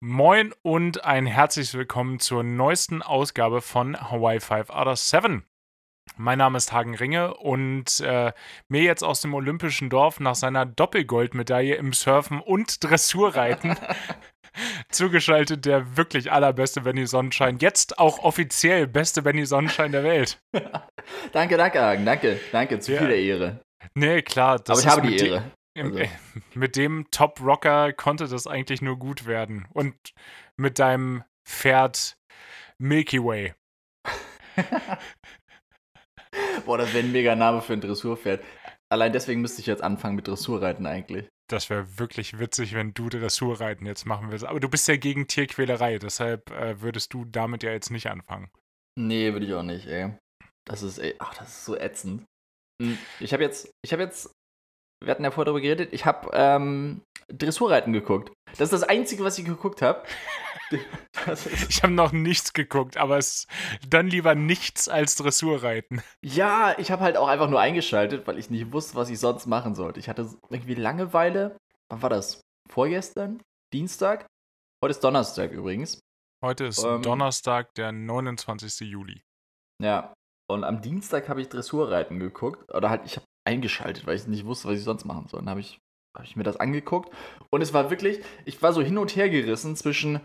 Moin und ein herzliches Willkommen zur neuesten Ausgabe von Hawaii 5 out of 7. Mein Name ist Hagen Ringe und äh, mir jetzt aus dem Olympischen Dorf nach seiner Doppelgoldmedaille im Surfen und Dressurreiten zugeschaltet der wirklich allerbeste Benny Sonnenschein. Jetzt auch offiziell beste Benny Sonnenschein der Welt. danke, danke, Hagen. Danke, danke. Zu ja. viel der Ehre. Nee, klar. Aber ich habe die Ehre. Also. Mit dem Top-Rocker konnte das eigentlich nur gut werden. Und mit deinem Pferd Milky Way. Boah, das wäre ein mega Name für ein Dressurpferd. Allein deswegen müsste ich jetzt anfangen mit Dressurreiten eigentlich. Das wäre wirklich witzig, wenn du Dressurreiten jetzt machen willst. Aber du bist ja gegen Tierquälerei, deshalb äh, würdest du damit ja jetzt nicht anfangen. Nee, würde ich auch nicht, ey. Das ist, ey, ach, das ist so ätzend. Hm, ich habe jetzt, ich habe jetzt wir hatten ja vorher darüber geredet, ich habe ähm, Dressurreiten geguckt. Das ist das Einzige, was ich geguckt habe. ich habe noch nichts geguckt, aber es dann lieber nichts als Dressurreiten. Ja, ich habe halt auch einfach nur eingeschaltet, weil ich nicht wusste, was ich sonst machen sollte. Ich hatte irgendwie Langeweile. Wann war das? Vorgestern? Dienstag? Heute ist Donnerstag übrigens. Heute ist ähm, Donnerstag, der 29. Juli. Ja, und am Dienstag habe ich Dressurreiten geguckt. Oder halt, ich habe eingeschaltet, weil ich nicht wusste, was ich sonst machen soll. Dann habe ich, hab ich mir das angeguckt. Und es war wirklich, ich war so hin und her gerissen zwischen,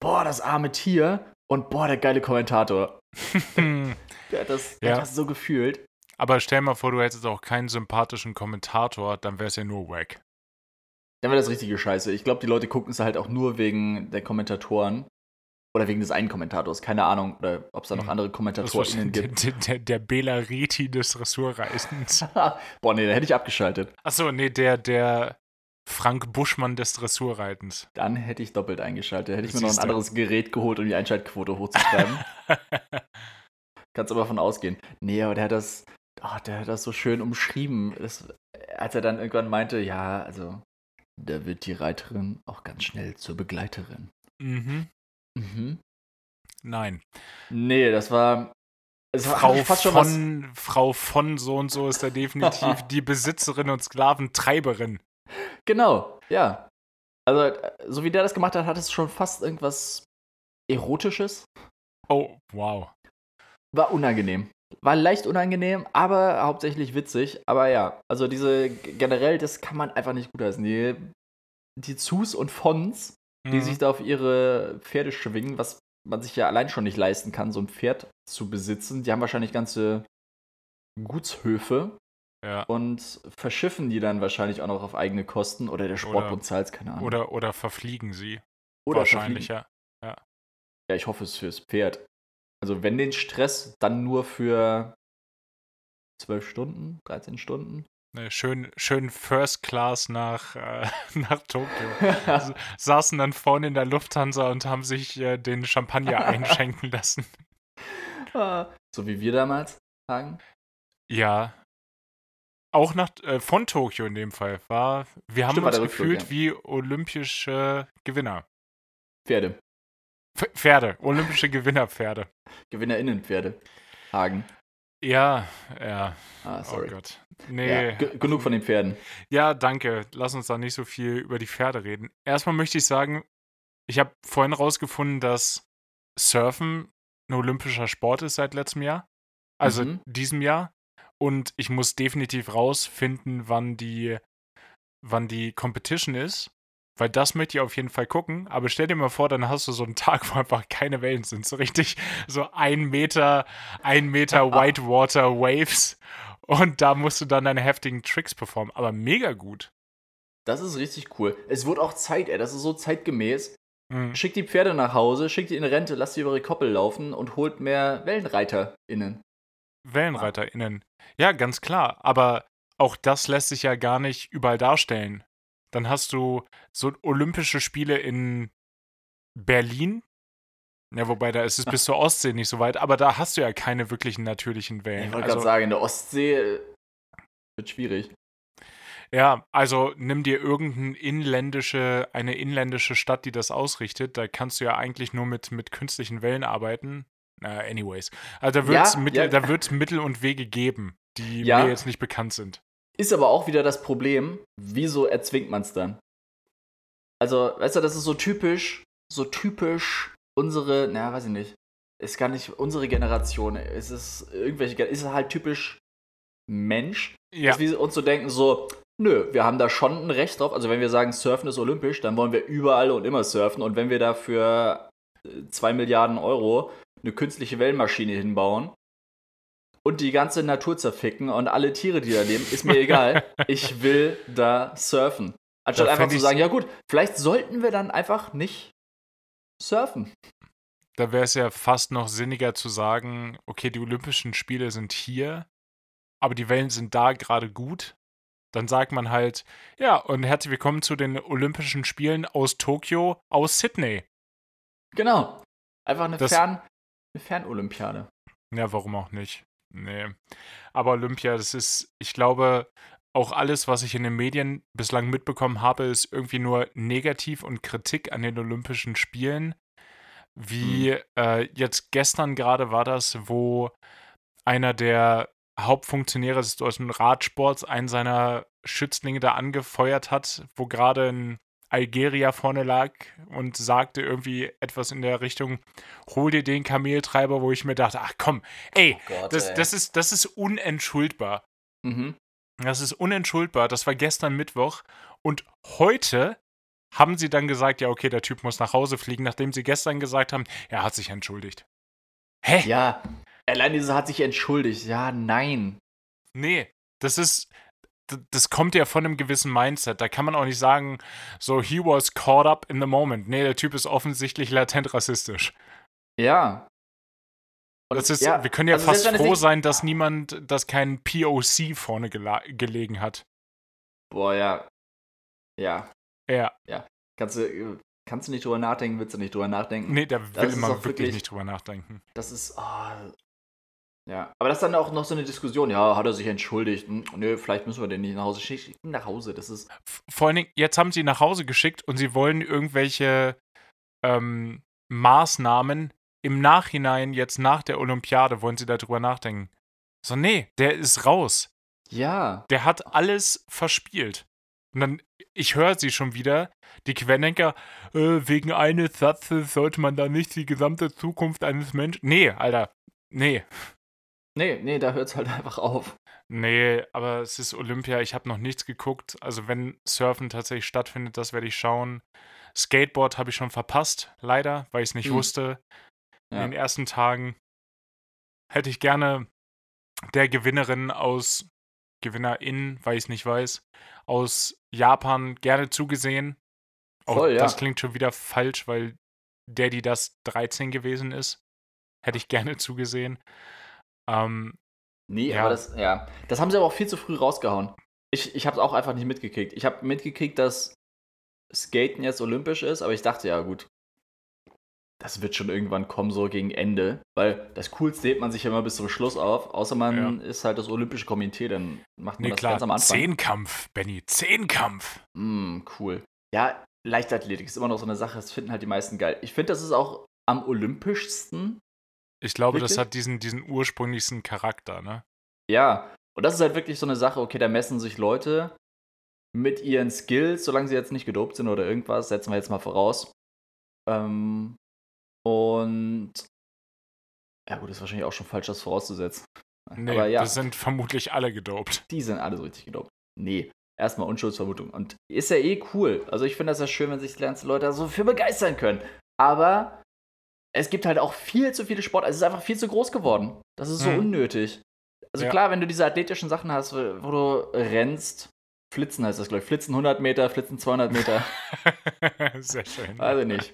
boah, das arme Tier und boah, der geile Kommentator. der, hat das, ja. hat das so gefühlt. Aber stell mal vor, du hättest auch keinen sympathischen Kommentator, dann wäre es ja nur wack. Dann wäre das richtige Scheiße. Ich glaube, die Leute gucken es halt auch nur wegen der Kommentatoren. Oder wegen des einen Kommentators, keine Ahnung. Oder ob es da noch hm. andere KommentatorInnen gibt. Der, der, der Bela Reti des Dressurreisens. Boah, nee, da hätte ich abgeschaltet. Achso, nee, der, der Frank Buschmann des Dressurreitens. Dann hätte ich doppelt eingeschaltet. Da hätte ich mir noch ein anderes Gerät geholt, um die Einschaltquote hochzutreiben. Kannst aber davon ausgehen. Nee, aber der hat das, oh, der hat das so schön umschrieben. Das, als er dann irgendwann meinte, ja, also, da wird die Reiterin auch ganz schnell zur Begleiterin. Mhm. Mhm. Nein. Nee, das war. Es Frau, fast schon von, was... Frau von so und so ist da definitiv die Besitzerin und Sklaventreiberin. Genau, ja. Also, so wie der das gemacht hat, hat es schon fast irgendwas Erotisches. Oh, wow. War unangenehm. War leicht unangenehm, aber hauptsächlich witzig. Aber ja, also diese generell, das kann man einfach nicht gut heißen. Die, die Zus und Fons die mhm. sich da auf ihre Pferde schwingen, was man sich ja allein schon nicht leisten kann, so ein Pferd zu besitzen. Die haben wahrscheinlich ganze Gutshöfe ja. und verschiffen die dann wahrscheinlich auch noch auf eigene Kosten oder der Sportbund zahlt es, keine Ahnung. Oder, oder verfliegen sie. Oder wahrscheinlich, ja. ja. Ja, ich hoffe es fürs Pferd. Also wenn den Stress, dann nur für zwölf Stunden, 13 Stunden. Ne, schön, schön First Class nach, äh, nach Tokio. Saßen dann vorne in der Lufthansa und haben sich äh, den Champagner einschenken lassen. So wie wir damals, Hagen? Ja. Auch nach, äh, von Tokio in dem Fall. War, wir haben Stimmt, uns gefühlt ja. wie olympische Gewinner. Pferde. Pferde, olympische Gewinnerpferde. GewinnerInnenpferde. Hagen. Ja, ja. Ah, oh sorry. Oh Gott. Nee. Ja, genug von den Pferden. Ja, danke. Lass uns da nicht so viel über die Pferde reden. Erstmal möchte ich sagen, ich habe vorhin rausgefunden, dass Surfen ein olympischer Sport ist seit letztem Jahr. Also mhm. diesem Jahr. Und ich muss definitiv rausfinden, wann die, wann die Competition ist. Weil das möchte ich auf jeden Fall gucken. Aber stell dir mal vor, dann hast du so einen Tag, wo einfach keine Wellen sind. So richtig, so ein Meter, ein Meter Whitewater Waves. Und da musst du dann deine heftigen Tricks performen. Aber mega gut. Das ist richtig cool. Es wird auch Zeit, ey. Das ist so zeitgemäß. Mhm. Schickt die Pferde nach Hause, schickt die in Rente, lasst sie über ihre Koppel laufen und holt mehr WellenreiterInnen. WellenreiterInnen. Ja, ganz klar. Aber auch das lässt sich ja gar nicht überall darstellen. Dann hast du so Olympische Spiele in Berlin. Ja, wobei da ist es bis zur Ostsee nicht so weit, aber da hast du ja keine wirklichen natürlichen Wellen. Ich wollte also, gerade sagen, in der Ostsee äh, wird schwierig. Ja, also nimm dir irgendeine inländische, eine inländische Stadt, die das ausrichtet. Da kannst du ja eigentlich nur mit, mit künstlichen Wellen arbeiten. Uh, anyways. Also da wird es ja, Mittel, ja. Mittel und Wege geben, die ja. mir jetzt nicht bekannt sind. Ist aber auch wieder das Problem, wieso erzwingt man es dann? Also, weißt du, das ist so typisch, so typisch unsere, naja, weiß ich nicht, ist gar nicht unsere Generation. Es ist irgendwelche, ist halt typisch Mensch, Ja. dass wir uns so denken, so, nö, wir haben da schon ein Recht drauf. Also wenn wir sagen, Surfen ist olympisch, dann wollen wir überall und immer surfen. Und wenn wir dafür 2 Milliarden Euro eine künstliche Wellenmaschine hinbauen und die ganze Natur zerficken und alle Tiere, die da leben, ist mir egal. Ich will da surfen. Anstatt Da einfach zu sagen, ja gut, vielleicht sollten wir dann einfach nicht surfen. Da wäre es ja fast noch sinniger zu sagen, okay, die Olympischen Spiele sind hier, aber die Wellen sind da gerade gut. Dann sagt man halt, ja, und herzlich willkommen zu den Olympischen Spielen aus Tokio, aus Sydney. Genau. Einfach eine, Das- Fern, eine Fernolympiade. Ja, warum auch nicht? Nee. Aber Olympia, das ist, ich glaube, auch alles, was ich in den Medien bislang mitbekommen habe, ist irgendwie nur negativ und Kritik an den Olympischen Spielen. Wie äh, jetzt gestern gerade war das, wo einer der Hauptfunktionäre des deutschen Radsports einen seiner Schützlinge da angefeuert hat, wo gerade ein Algerier vorne lag und sagte irgendwie etwas in der Richtung, hol dir den Kameltreiber, wo ich mir dachte, ach komm, ey, Gott, das, das, ist, das ist unentschuldbar. Mhm. Das ist unentschuldbar. Das war gestern Mittwoch. Und heute haben sie dann gesagt, ja, okay, der Typ muss nach Hause fliegen, nachdem sie gestern gesagt haben, er hat sich entschuldigt. Hä? Ja, allein diese hat sich entschuldigt. Ja, nein. Nee, das ist, das kommt ja von einem gewissen Mindset. Da kann man auch nicht sagen, so, he was caught up in the moment. Nee, der Typ ist offensichtlich latent rassistisch. Ja. Und Das ist, ja, wir können ja also fast froh sein, dass niemand, dass kein POC vorne gelegen hat. Boah, ja. Ja. Ja, Kannst du, kannst du nicht drüber nachdenken, willst du nicht drüber nachdenken? nee, der will immer wirklich, wirklich- nicht drüber nachdenken. Das ist. Oh, ja. Aber das ist dann auch noch so eine Diskussion. Ja, hat er sich entschuldigt? Hm, nö, vielleicht müssen wir den nicht nach Hause schicken. Nach Hause, das ist. Vor allen Dingen, jetzt haben sie ihn nach Hause geschickt und sie wollen irgendwelche ähm, Maßnahmen im Nachhinein, jetzt nach der Olympiade, wollen sie darüber nachdenken. So, nee, der ist raus. Ja. Der hat alles verspielt. Und dann, ich höre sie schon wieder, die Querdenker, äh, wegen eines Satzes sollte man da nicht die gesamte Zukunft eines Menschen. Nee, Alter, nee. Nee, nee, da hört es halt einfach auf. Nee, aber es ist Olympia, ich habe noch nichts geguckt. Also wenn Surfen tatsächlich stattfindet, das werde ich schauen. Skateboard habe ich schon verpasst, leider, weil ich es nicht Hm. wusste. In Ja. den ersten Tagen hätte ich gerne der Gewinnerin aus, Gewinnerin, weil ich es nicht weiß, aus Japan gerne zugesehen. Auch Voll, ja. das klingt schon wieder falsch, weil der, die das 13 gewesen ist, hätte ich gerne zugesehen. Ähm, Nee, Ja. aber das, ja. Das haben sie aber auch viel zu früh rausgehauen. Ich, ich habe es auch einfach nicht mitgekriegt. Ich habe mitgekriegt, dass Skaten jetzt olympisch ist, aber ich dachte, ja, gut. Das wird schon irgendwann kommen, so gegen Ende. Weil das Coolste hebt man sich ja immer bis zum Schluss auf. Außer man ist halt das Olympische Komitee, dann macht man nee, das klar, ganz am Anfang. Zehnkampf, Benny, Zehnkampf. Mm, cool. Ja, Leichtathletik ist immer noch so eine Sache, das finden halt die meisten geil. Ich finde, das ist auch am olympischsten. Ich glaube, das Wirklich? hat diesen, diesen ursprünglichsten Charakter, ne? Ja. Und das ist halt wirklich so eine Sache, okay, da messen sich Leute mit ihren Skills, solange sie jetzt nicht gedopt sind oder irgendwas, setzen wir jetzt mal voraus. Ähm, und ja gut, ist wahrscheinlich auch schon falsch, das vorauszusetzen. Nee, Aber ja, das sind vermutlich alle gedopt. die sind alle so richtig gedopt. Nee, erstmal Unschuldsvermutung. Und ist ja eh cool. Also ich finde das ja schön, wenn sich die ganzen Leute so für begeistern können. Aber es gibt halt auch viel zu viele Sport. Also es ist einfach viel zu groß geworden. Das ist so Hm. unnötig. Also Ja. klar, wenn du diese athletischen Sachen hast, wo du rennst, Flitzen heißt das, glaube ich. Flitzen 100 Meter, Flitzen 200 Meter, Sehr schön. weiß ich nicht.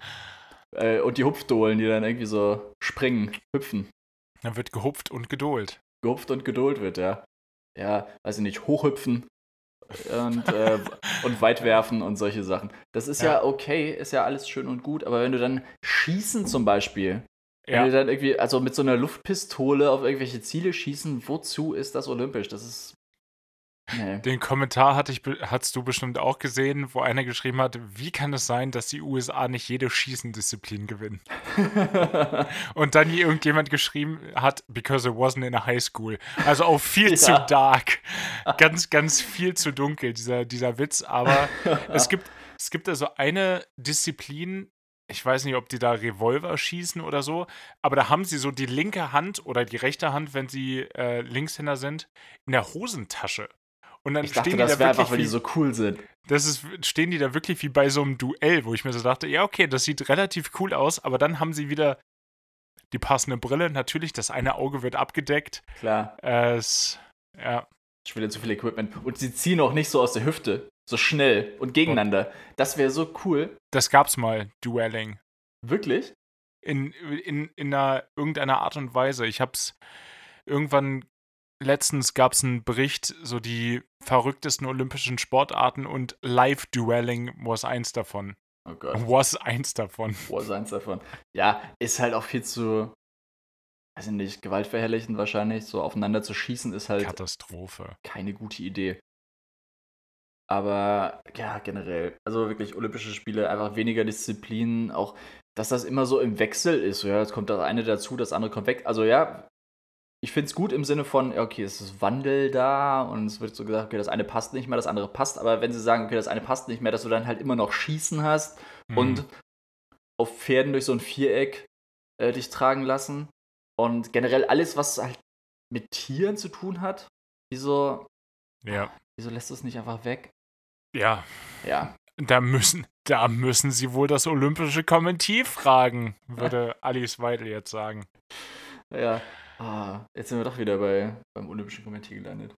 Äh, und die Hupfdohlen, die dann irgendwie so springen, hüpfen. Dann wird gehupft und gedohlt. gehupft und geduld wird, ja. Ja, weiß ich nicht, hochhüpfen und, äh, und weit werfen und solche Sachen. Das ist ja. Ja. okay, ist ja alles schön und gut, aber wenn du dann schießen zum Beispiel, wenn du Ja, dann irgendwie, also mit so einer Luftpistole auf irgendwelche Ziele schießen, wozu ist das olympisch? Das ist. Nee. den Kommentar hatte ich, hast du bestimmt auch gesehen, wo einer geschrieben hat, wie kann es sein, dass die USA nicht jede Schießendisziplin gewinnen? Und dann irgendjemand geschrieben hat, because it wasn't in a high school. Also auch viel Ja. zu dark. Ganz, ganz viel zu dunkel, dieser, dieser Witz. Aber es gibt, es gibt also eine Disziplin, ich weiß nicht, ob die da Revolver schießen oder so, aber da haben sie so die linke Hand oder die rechte Hand, wenn sie äh, Linkshänder sind, in der Hosentasche. Und dann Ich dachte, stehen die das da wäre wirklich einfach, weil die so cool sind. das ist, stehen die da wirklich wie bei so einem Duell, wo ich mir so dachte, ja, okay, das sieht relativ cool aus, aber dann haben sie wieder die passende Brille. Natürlich, das eine Auge wird abgedeckt. Klar, Es, ja, schon wieder zu viel Equipment. Und sie ziehen auch nicht so aus der Hüfte. So schnell und gegeneinander. Das wäre so cool. das gab's mal, Duelling. Wirklich? in, in, in einer, irgendeiner Art und Weise. Ich hab's irgendwann, letztens gab es einen Bericht, so die verrücktesten olympischen Sportarten und Live-Duelling was eins davon. Oh Gott. Was eins davon. So eins davon. Ja, ist halt auch viel zu, weiß ich nicht, gewaltverherrlichend wahrscheinlich. So aufeinander zu schießen ist halt Katastrophe. keine gute Idee. Aber ja, generell, also wirklich Olympische Spiele, einfach weniger Disziplinen, auch dass das immer so im Wechsel ist. So, ja, jetzt kommt das eine dazu, das andere kommt weg. Also ja, ich finde es gut im Sinne von, okay, es ist Wandel da und es wird so gesagt, okay, das eine passt nicht mehr, das andere passt. Aber wenn sie sagen, okay, das eine passt nicht mehr, dass du dann halt immer noch Schießen hast Hm. und auf Pferden durch so ein Viereck äh, dich tragen lassen. Und generell alles, was halt mit Tieren zu tun hat, wieso, Ja. wieso lässt du es nicht einfach weg? Ja. Ja, Da müssen, da müssen sie wohl das olympische Kommentier fragen, würde Alice Weidel jetzt sagen. ja. Ah, jetzt sind wir doch wieder bei, beim Olympischen Komitee gelandet.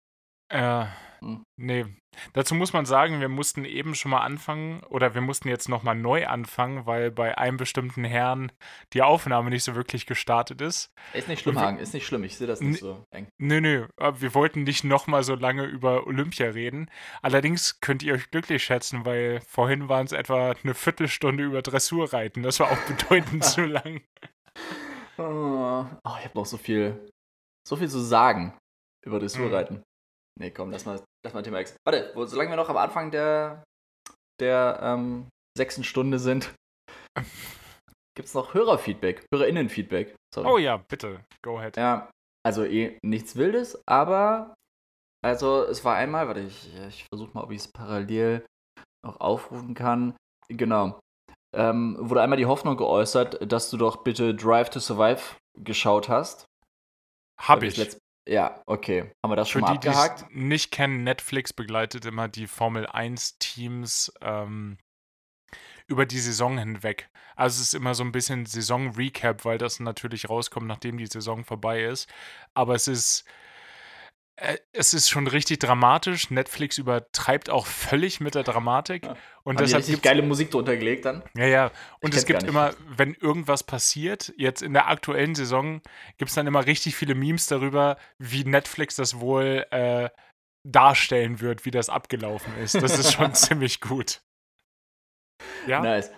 Äh, Hm. nee. Dazu muss man sagen, wir mussten eben schon mal anfangen oder wir mussten jetzt nochmal neu anfangen, weil bei einem bestimmten Herrn die Aufnahme nicht so wirklich gestartet ist. Ist nicht schlimm, wir- Hagen, ist nicht schlimm. Ich sehe das nicht so eng. Nö, nö, aber wir wollten nicht nochmal so lange über Olympia reden. Allerdings könnt ihr euch glücklich schätzen, weil vorhin waren es etwa eine Viertelstunde über Dressurreiten. Das war auch bedeutend zu lang. Oh, ich habe noch so viel, so viel zu sagen über Hm. Dressurreiten. Nee, komm, lass mal, lass mal Thema X. Warte, wo, solange wir noch am Anfang der, der ähm, sechsten Stunde sind, gibt es noch Hörerfeedback, HörerInnenfeedback. Sorry. Oh ja, bitte, go ahead. Ja, also eh nichts Wildes, aber also es war einmal, warte, ich, ich versuche mal, ob ich es parallel noch aufrufen kann. Genau. Ähm, wurde einmal die Hoffnung geäußert, dass du doch bitte Drive to Survive geschaut hast. Hab ich. letzt- Ja, okay. Haben wir das schon Für mal die, die abgehakt? nicht kennen, Netflix begleitet immer die Formel 1 Teams ähm, über die Saison hinweg. Also es ist immer so ein bisschen Saison-Recap, weil das natürlich rauskommt, nachdem die Saison vorbei ist. Aber es ist es ist schon richtig dramatisch. Netflix übertreibt auch völlig mit der Dramatik. Ja. Und Haben die deshalb gibt's- geile Musik drunter gelegt dann? ja, ja. Und kenn's es gibt immer, wenn irgendwas passiert, jetzt in der aktuellen Saison, gibt es dann immer richtig viele Memes darüber, wie Netflix das wohl äh, darstellen wird, wie das abgelaufen ist. Das ist schon ziemlich gut. Ja, Nice.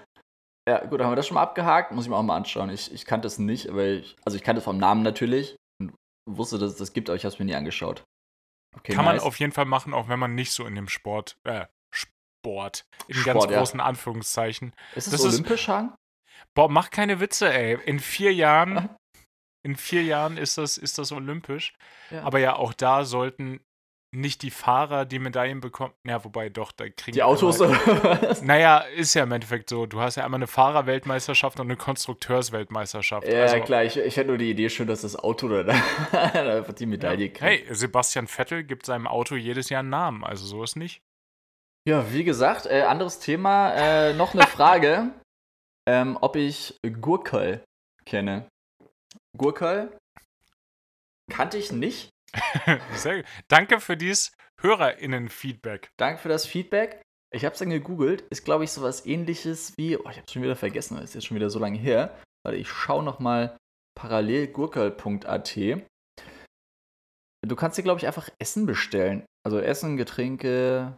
Ja, gut, haben wir das schon mal abgehakt. Muss ich mir auch mal anschauen. Ich, ich kannte es nicht, aber ich, also ich kannte es vom Namen natürlich wusste, dass es das gibt, aber ich habe es mir nie angeschaut. Okay, kann nice. man auf jeden Fall machen, auch wenn man nicht so in dem Sport, äh, Sport, in Sport, ganz ja. großen Anführungszeichen. Ist das ist- olympisch, Hagen? Boah, mach keine Witze, ey. In vier Jahren, in vier Jahren ist das, ist das olympisch. Ja. Aber ja, auch da sollten nicht die Fahrer die Medaillen bekommen. Ja, wobei doch, da kriegen Die Autos was? Naja, ist ja im Endeffekt so. Du hast ja einmal eine Fahrerweltmeisterschaft und eine Konstrukteursweltmeisterschaft. Ja, also, klar, ich, ich hätte nur die Idee schön, dass das Auto da, einfach die Medaille kriegt. Hey, Sebastian Vettel gibt seinem Auto jedes Jahr einen Namen, also so ist nicht. Ja, wie gesagt, äh, anderes Thema. Äh, noch eine Frage, ähm, ob ich Gurkel kenne. Gurkel kannte ich nicht. Danke für dieses HörerInnen-Feedback. Danke für das Feedback. Ich habe es dann gegoogelt. Ist, glaube ich, sowas ähnliches wie. Oh, ich habe es schon wieder vergessen. Das ist jetzt schon wieder so lange her. Warte, ich schaue nochmal parallel gurkel.at. Du kannst dir, glaube ich, einfach Essen bestellen. Also Essen, Getränke,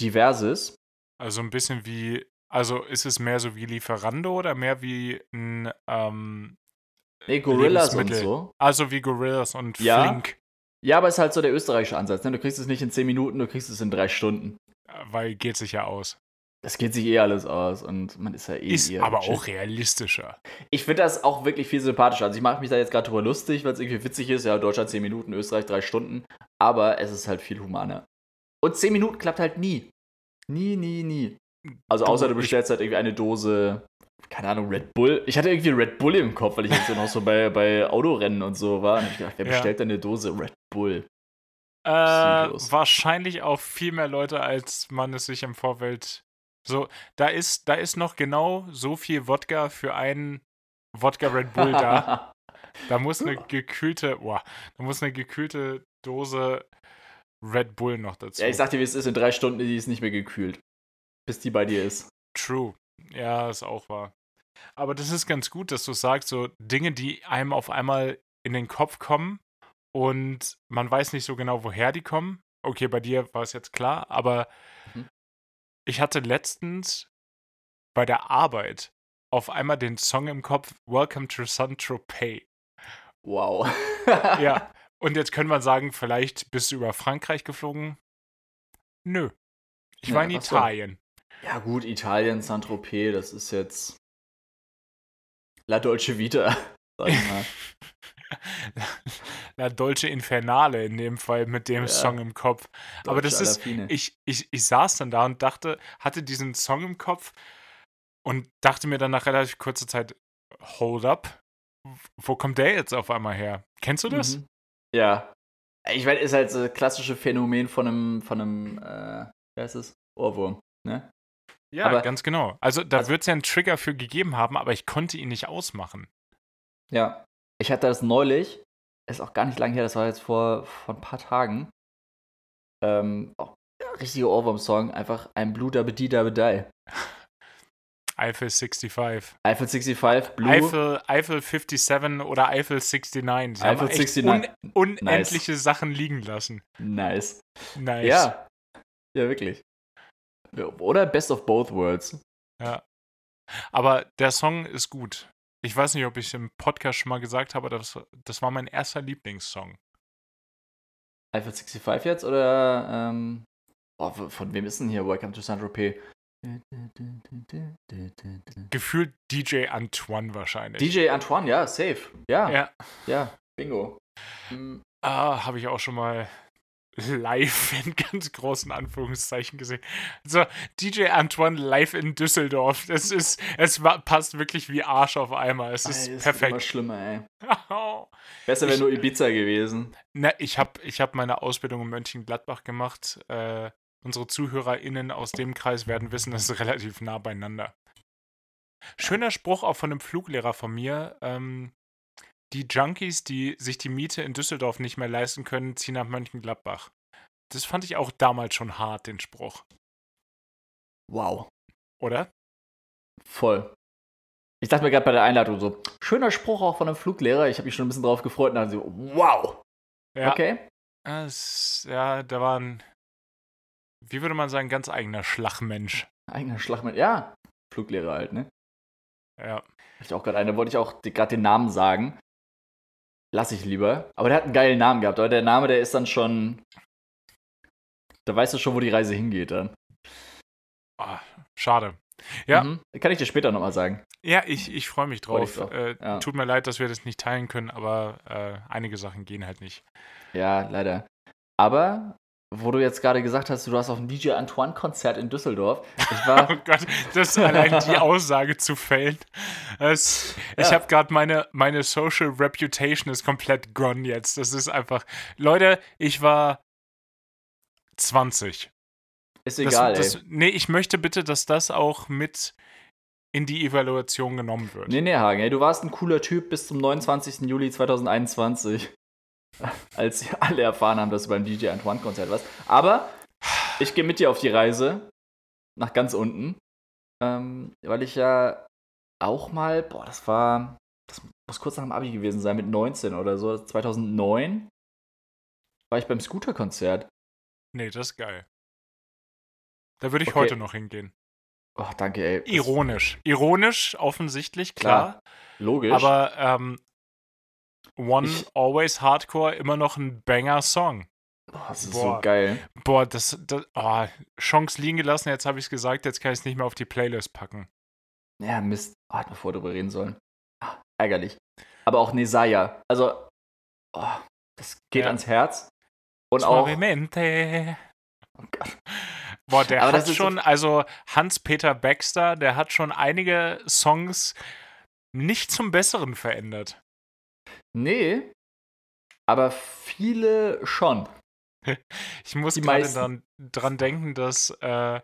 diverses. Also ein bisschen wie, also ist es mehr so wie Lieferando oder mehr wie ein, ähm, Nee, Gorillas und so. also wie Gorillas und Ja. Flink, Ja, aber es ist halt so der österreichische Ansatz. Ne? Du kriegst es nicht in 10 Minuten, du kriegst es in 3 Stunden. weil geht sich ja aus. Das geht sich eh alles aus und man ist ja eh Ist aber chill. auch realistischer. Ich finde das auch wirklich viel sympathischer. Also ich mache mich da jetzt gerade drüber lustig, weil es irgendwie witzig ist. Ja, Deutschland 10 Minuten, Österreich 3 Stunden. Aber es ist halt viel humaner. Und 10 Minuten klappt halt nie. Nie, nie, nie. Also außer du bestellst halt irgendwie eine Dose keine Ahnung, Red Bull. Ich hatte irgendwie Red Bull im Kopf, weil ich jetzt so noch so bei, bei Autorennen und so war. Und ich dachte, wer Ja. bestellt denn eine Dose Red Bull? Äh, wahrscheinlich auch viel mehr Leute, als man es sich im Vorfeld. So, da ist, da ist noch genau so viel Wodka für einen Wodka Red Bull da. Da muss eine gekühlte, boah, da muss eine gekühlte Dose Red Bull noch dazu. ja, ich sag dir, wie es ist, in drei Stunden die ist nicht mehr gekühlt. Bis die bei dir ist. True. Ja, ist auch wahr. Aber das ist ganz gut, dass du sagst, so Dinge, die einem auf einmal in den Kopf kommen und man weiß nicht so genau, woher die kommen. Okay, bei dir war es jetzt klar, aber Mhm. ich hatte letztens bei der Arbeit auf einmal den Song im Kopf Welcome to Saint-Tropez. Wow. Ja, und jetzt könnte man sagen, vielleicht bist du über Frankreich geflogen. Nö. Ich Ja, war in. Italien. Ja, gut, Italien, Saint-Tropez, das ist jetzt La Dolce Vita, sag ich mal. La Dolce Infernale in dem Fall mit dem Ja. Song im Kopf. Aber das Dolce ist, ich, ich, ich saß dann da und dachte, hatte diesen Song im Kopf und dachte mir dann nach relativ kurzer Zeit, hold up, wo kommt der jetzt auf einmal her? Kennst du das? Mhm. Ja. Ich weiß, ist halt so das klassische Phänomen von einem, von einem, äh, wie heißt es? Ohrwurm, ne? Ja, Aber- ganz genau. Also da Also- wird es ja einen Trigger für gegeben haben, aber ich konnte ihn nicht ausmachen. Ja. Ich hatte das neulich, ist auch gar nicht lange her, das war jetzt vor, vor ein paar Tagen. Ähm, auch, ja, richtiger Ohrwurm-Song, einfach ein Blue Dabbe Dee Dabbe Die. Eiffel 65. Eiffel 65, Blue. Eifel, Eifel 57 oder Eifel 69. Sie Eiffel haben echt 69. Un unendliche Sachen liegen lassen. Nice. Nice. Ja. Ja, wirklich. Oder Best of Both Worlds. Ja. Aber der Song ist gut. Ich weiß nicht, ob ich im Podcast schon mal gesagt habe, das, das war mein erster Lieblingssong. Eiffel 65 jetzt oder ähm, oh, von wem ist denn hier Welcome to Saint-Tropez? Gefühlt DJ Antoine wahrscheinlich. DJ Antoine, ja, safe. Ja, ja, ja, bingo. Hm, ah, habe ich auch schon mal live in ganz großen Anführungszeichen gesehen. So, DJ Antoine live in Düsseldorf. Das ist, es war, passt wirklich wie Arsch auf Eimer. Es ist das wird Immer perfekt. schlimmer, ey. Besser wäre nur Ibiza gewesen. Na, ich habe ich hab meine Ausbildung in Mönchengladbach gemacht. Äh, unsere ZuhörerInnen aus dem Kreis werden wissen, das ist relativ nah beieinander. Schöner Spruch auch von einem Fluglehrer von mir. Ähm, die Junkies, die sich die Miete in Düsseldorf nicht mehr leisten können, ziehen nach Mönchengladbach. Das fand ich auch damals schon hart, den Spruch. Wow. Oder? Voll. Ich dachte mir gerade bei der Einladung so, schöner Spruch auch von einem Fluglehrer. Ich habe mich schon ein bisschen drauf gefreut und dachte so, wow. Ja. Okay. Es, ja, da war ein, wie würde man sagen, ganz eigener Schlachmensch. Eigener Schlagmann. Ja, Fluglehrer halt, ne? Ja. Hatte ich auch gerade eine, wollte ich auch gerade den Namen sagen. Lass ich lieber. Aber der hat einen geilen Namen gehabt. Aber der Name, der ist dann schon. Da weißt du schon, wo die Reise hingeht dann. Ah, schade. Ja. Mhm. Kann ich dir später nochmal sagen. Ja, ich, ich freue mich Freu drauf. drauf, Äh, ja. Tut mir leid, dass wir das nicht teilen können, aber äh, einige Sachen gehen halt nicht. Ja, leider. Aber, wo du jetzt gerade gesagt hast, du warst auf dem DJ Antoine-Konzert in Düsseldorf. Ich Oh war. Gott, das allein die Aussage zu fällen. Es, Ich Ja. habe gerade meine, meine Social Reputation ist komplett gone jetzt. Das ist einfach. Leute, ich war 20. ist Das, egal, das, ey. nee, ich möchte bitte, dass das auch mit in die Evaluation genommen wird. Nee, nee, Hagen, ey, du warst ein cooler Typ bis zum 29. Juli 2021. Als alle erfahren haben, dass du beim DJ Antoine-Konzert warst. Aber ich gehe mit dir auf die Reise nach ganz unten. Ähm, weil ich ja auch mal, boah, das war, das muss kurz nach dem Abi gewesen sein, mit 19 oder so, 2009 war ich beim Scooter-Konzert. Nee, das ist geil. Da würde ich Okay. heute noch hingehen. Oh, danke, ey. Ironisch. Ironisch, offensichtlich, klar. Logisch. Aber ähm, One Ich- Always Hardcore immer noch ein Banger-Song. boah, das ist boah. so geil. Boah, das, das oh, Chance liegen gelassen, jetzt habe ich es gesagt, jetzt kann ich es nicht mehr auf die Playlist packen. Ja, Mist. Oh, hätten wir vorher drüber reden sollen. Ah, ärgerlich. Aber auch Nesaya. Also, oh, das geht Ja. ans Herz. Und auch. Oh Gott. Boah, der Aber hat schon, also Hans-Peter Baxter, der hat schon einige Songs nicht zum Besseren verändert. Nee, aber viele schon. Ich muss gerade dran, dran denken, dass äh,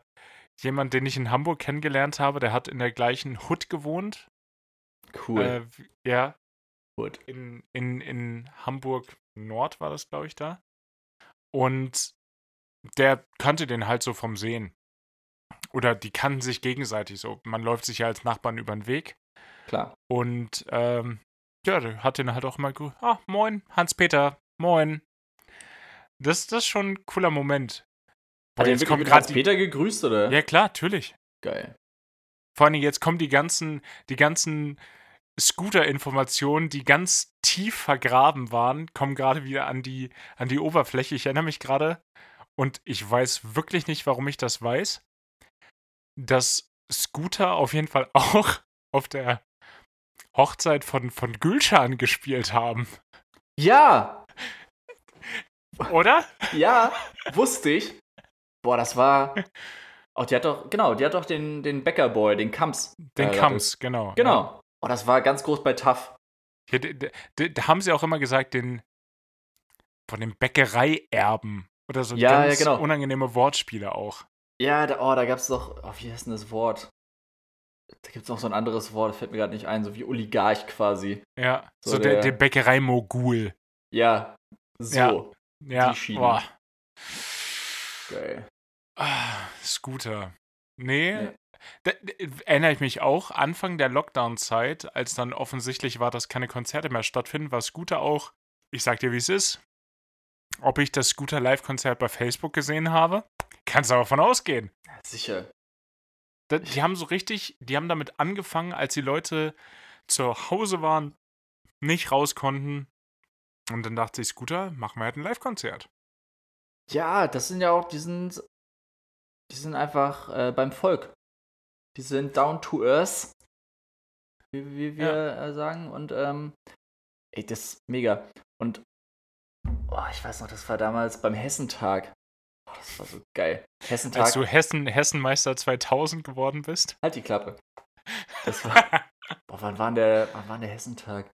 jemand, den ich in Hamburg kennengelernt habe, der hat in der gleichen Hood gewohnt. Cool. Äh, ja, Gut. in, in, in Hamburg Nord war das, glaube ich, da. Und der kannte den halt so vom Sehen. Oder die kannten sich gegenseitig so. Man läuft sich ja als Nachbarn über den Weg. Klar. Und ähm, ja, der hat den halt auch immer. Ah, moin, Hans-Peter, moin. Das, das ist schon ein cooler Moment. Boah, Hat er wirklich mit gerade Hans die. Peter gegrüßt, oder? Ja, klar, natürlich. Geil. Vor allem jetzt kommen die ganzen, die ganzen Scooter-Informationen, die ganz tief vergraben waren, kommen gerade wieder an die, an die Oberfläche. Ich erinnere mich gerade, und ich weiß wirklich nicht, warum ich das weiß, dass Scooter auf jeden Fall auch auf der Hochzeit von, von Gülschan gespielt haben. Ja, Oder? ja, wusste ich. Boah, das war. Oh, die hat doch, genau, die hat doch den, den Bäckerboy, den Kams. Den äh, Kams, genau. Genau. Oh, das war ganz groß bei TAF. Ja, da, haben sie auch immer gesagt, den von dem Bäckereierben. Oder so Ja, ja, ganz genau. unangenehme Wortspiele auch. Ja, da, oh, da gab's doch. Oh, wie heißt denn das Wort? Da gibt's noch so ein anderes Wort, das fällt mir gerade nicht ein, so wie Oligarch quasi. Ja, so, So der, der- der Bäckerei-Mogul. Ja, so. Ja. Ja, Die Schiene. boah. Geil. Ah, Scooter. Nee, Nee. Da, da, erinnere ich mich auch, Anfang der Lockdown-Zeit, als dann offensichtlich war, dass keine Konzerte mehr stattfinden, war Scooter auch, ich sag dir, wie es ist, ob ich das Scooter-Live-Konzert bei Facebook gesehen habe, kannst du aber von ausgehen. Sicher. Die haben so richtig, die haben damit angefangen, als die Leute zu Hause waren, nicht raus konnten. Und dann dachte ich, Scooter, machen wir halt ein Live-Konzert. Ja, das sind ja auch, die sind, die sind einfach äh, beim Volk. Die sind down to earth, wie, wie wir äh, sagen. Und ähm, ey, das ist mega. Und oh, ich weiß noch, das war damals beim Hessentag. Oh, das war so geil. Hessentag, Als du Hessen, Hessenmeister 2000 geworden bist. halt die Klappe. Das war, boah, wann war der, wann war der Hessentag?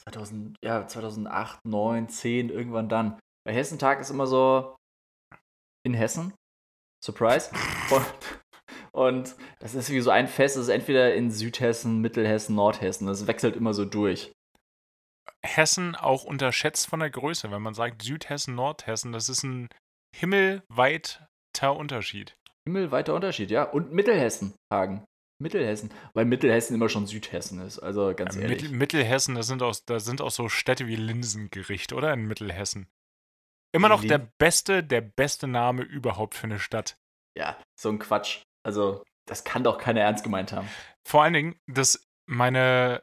2000, ja, 2008, 9, 10, irgendwann dann. Bei Hessentag ist immer so in Hessen. Surprise. Und, und das ist wie so ein Fest, das ist entweder in Südhessen, Mittelhessen, Nordhessen. Das wechselt immer so durch. Hessen auch unterschätzt von der Größe. Wenn man sagt Südhessen, Nordhessen, das ist ein himmelweiter Unterschied. Himmelweiter Unterschied, ja. Und Mittelhessen, Hagen. Mittelhessen. Weil Mittelhessen immer schon Südhessen ist. Also ganz Ja, ehrlich. Mittel, Mittelhessen, das sind, auch, da sind auch so Städte wie Linsengericht, oder? In Mittelhessen. Immer noch Lin- der beste, der beste Name überhaupt für eine Stadt. ja, so ein Quatsch. Also, das kann doch keiner ernst gemeint haben. Vor allen Dingen, dass meine,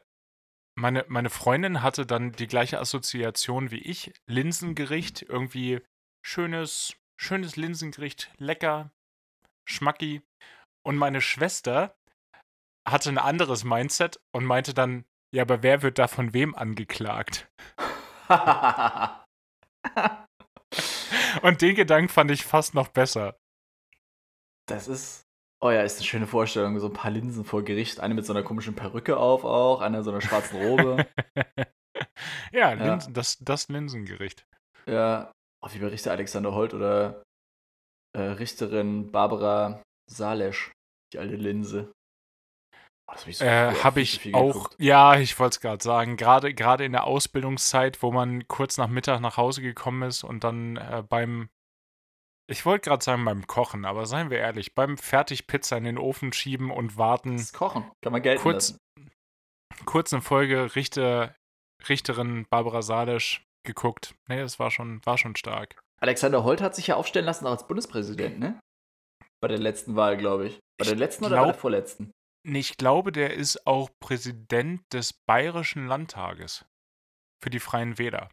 meine, meine Freundin hatte dann die gleiche Assoziation wie ich. Linsengericht, irgendwie schönes, schönes Linsengericht, lecker, schmacki. Und meine Schwester hatte ein anderes Mindset und meinte dann, ja, aber wer wird da von wem angeklagt? Und den Gedanken fand ich fast noch besser. Das ist. Oh ja, ist eine schöne Vorstellung. So ein paar Linsen vor Gericht. Eine mit so einer komischen Perücke auf auch, eine in so einer schwarzen Robe. ja, Linsen, Das, das Linsengericht. ja. Oh, wie bei Richter Alexander Holt oder äh, Richterin Barbara Salesch. Die alte Linse. Oh, das hab ich so Äh, habe zu ich auch, geguckt. ja, ich wollte es gerade sagen, gerade gerade in der Ausbildungszeit, wo man kurz nach Mittag nach Hause gekommen ist und dann äh, beim, ich wollte gerade sagen beim Kochen, aber seien wir ehrlich, beim Fertigpizza in den Ofen schieben und warten, Das Kochen. Kann man gelten kurz, lassen. kurz eine Folge Richter, Richterin Barbara Salisch geguckt. Nee, das war schon, war schon stark. Alexander Holt hat sich ja aufstellen lassen als Bundespräsident, ne? Bei der letzten Wahl, glaube ich. Bei der Ich letzten oder bei der vorletzten? Nee, Ich glaube, der ist auch Präsident des Bayerischen Landtages für die Freien Wähler.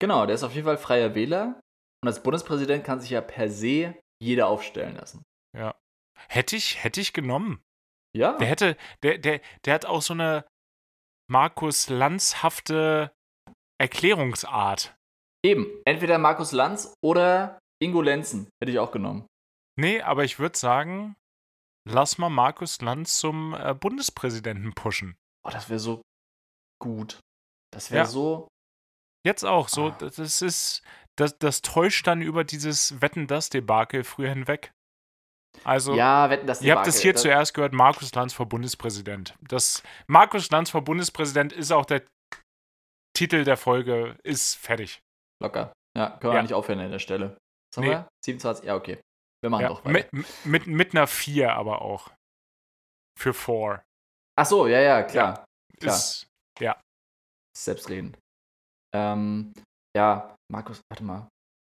Genau, der ist auf jeden Fall freier Wähler. Und als Bundespräsident kann sich ja per se jeder aufstellen lassen. Ja. Hätte ich, hätte ich genommen. Ja, Der hätte, der, der, der hat auch so eine Markus Lanzhafte Erklärungsart. eben. Entweder Markus Lanz oder Ingo Lenzen. Hätte ich auch genommen. Nee, aber ich würde sagen, lass mal Markus Lanz zum äh, Bundespräsidenten pushen. Oh, das wäre so gut. Das wäre Ja. so. Jetzt auch so, Ah. das ist, das, das täuscht dann über dieses Wetten-Das-Debakel früher hinweg. Also, ja, wetten, das ihr habt es hier Debakel, zuerst gehört, Markus Lanz vor Bundespräsident. Das Markus Lanz vor Bundespräsident ist auch der Titel der Folge, ist fertig. Locker. Ja, können wir Ja. nicht aufhören an der Stelle. Was Nee. wir? 27? Ja, okay. Wir machen Ja, doch weiter. mit, mit, mit einer 4 aber auch. Für 4. Ach so, ja, ja, klar. Klar. Ist, Selbstreden. Ähm, ja, Markus, warte mal.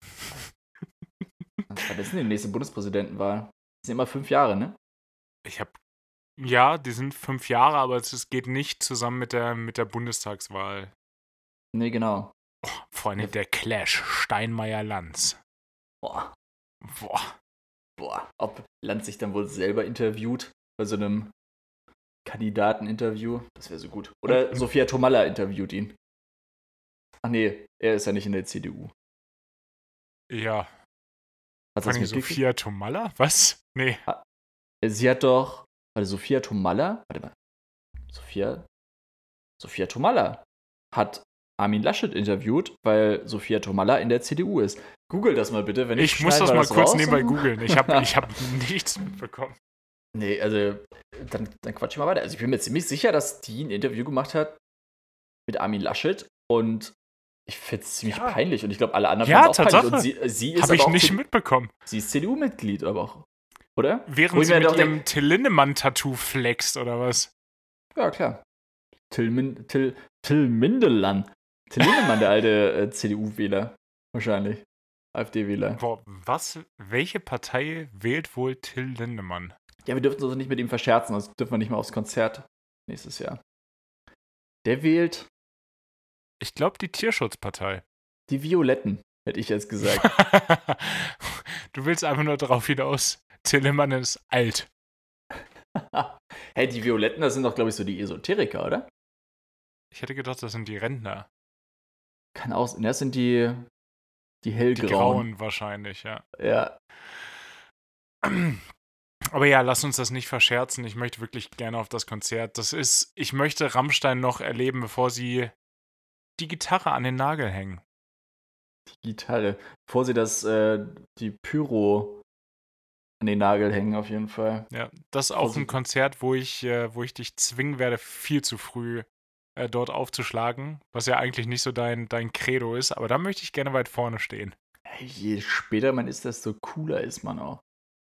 Was ist denn die nächste Bundespräsidentenwahl? Das sind immer fünf Jahre, ne? ich habe, ja, die sind fünf Jahre, aber es es geht nicht zusammen mit der, mit der Bundestagswahl. Nee, genau. Vor allem der Clash Steinmeier-Lanz. Boah, Boah. boah. Ob Land sich dann wohl selber interviewt bei so einem Kandidateninterview? Das wäre so gut. Oder Und- Sophia Tomalla interviewt ihn. Ach nee, er ist ja nicht in der CDU. Ja. Vor das? Sophia Tomalla? Was? Nee. Sie hat doch. Warte, Sophia Tomalla? Warte mal. Sophia. Sophia Tomalla hat Armin Laschet interviewt, weil Sophia Tomalla in der CDU ist. Google das mal bitte, wenn ich. Ich muss das mal kurz raus. nebenbei googeln. Ich habe ich hab nichts mitbekommen. Nee, also, dann, dann quatsch ich mal weiter. Also, ich bin mir ziemlich sicher, dass die ein Interview gemacht hat mit Armin Laschet und ich finde es ziemlich Ja. peinlich und ich glaube, alle anderen Ja, auch peinlich. Tatsache. Und sie, sie ist Habe ich nicht mitbekommen. Sie ist CDU-Mitglied, aber auch. Oder? Während sie mit ihrem Till Lindemann-Tattoo flext oder was? Ja, klar. Till, Min Till, Till Mindelan. Till Lindemann, der alte äh, CDU-Wähler. Wahrscheinlich. AfD-Wähler. Boah, was? Welche Partei wählt wohl Till Lindemann? Ja, wir dürfen uns nicht mit ihm verscherzen, sonst dürfen wir nicht mal aufs Konzert nächstes Jahr. Der wählt Ich glaube, die Tierschutzpartei. die Violetten, hätte ich jetzt gesagt. du willst einfach nur darauf hinaus. Till Lindemann ist alt. hey, die Violetten, das sind doch, glaube ich, so die Esoteriker, oder? Ich hätte gedacht, das sind die Rentner. Kann aus. Das sind die, die Die hellgrauen. Grauen wahrscheinlich, ja. Ja. Aber ja, lass uns das nicht verscherzen. Ich möchte wirklich gerne auf das Konzert. Das ist, ich möchte Rammstein noch erleben, bevor sie die Gitarre an den Nagel hängen. Die Gitarre. Bevor sie das, äh, die Pyro an den Nagel hängen, auf jeden Fall. Ja, das ist auch ein Konzert, wo ich, äh, wo ich dich zwingen werde, viel zu früh äh, dort aufzuschlagen, was ja eigentlich nicht so dein, dein Credo ist, aber da möchte ich gerne weit vorne stehen. Je später man ist, desto cooler ist man auch.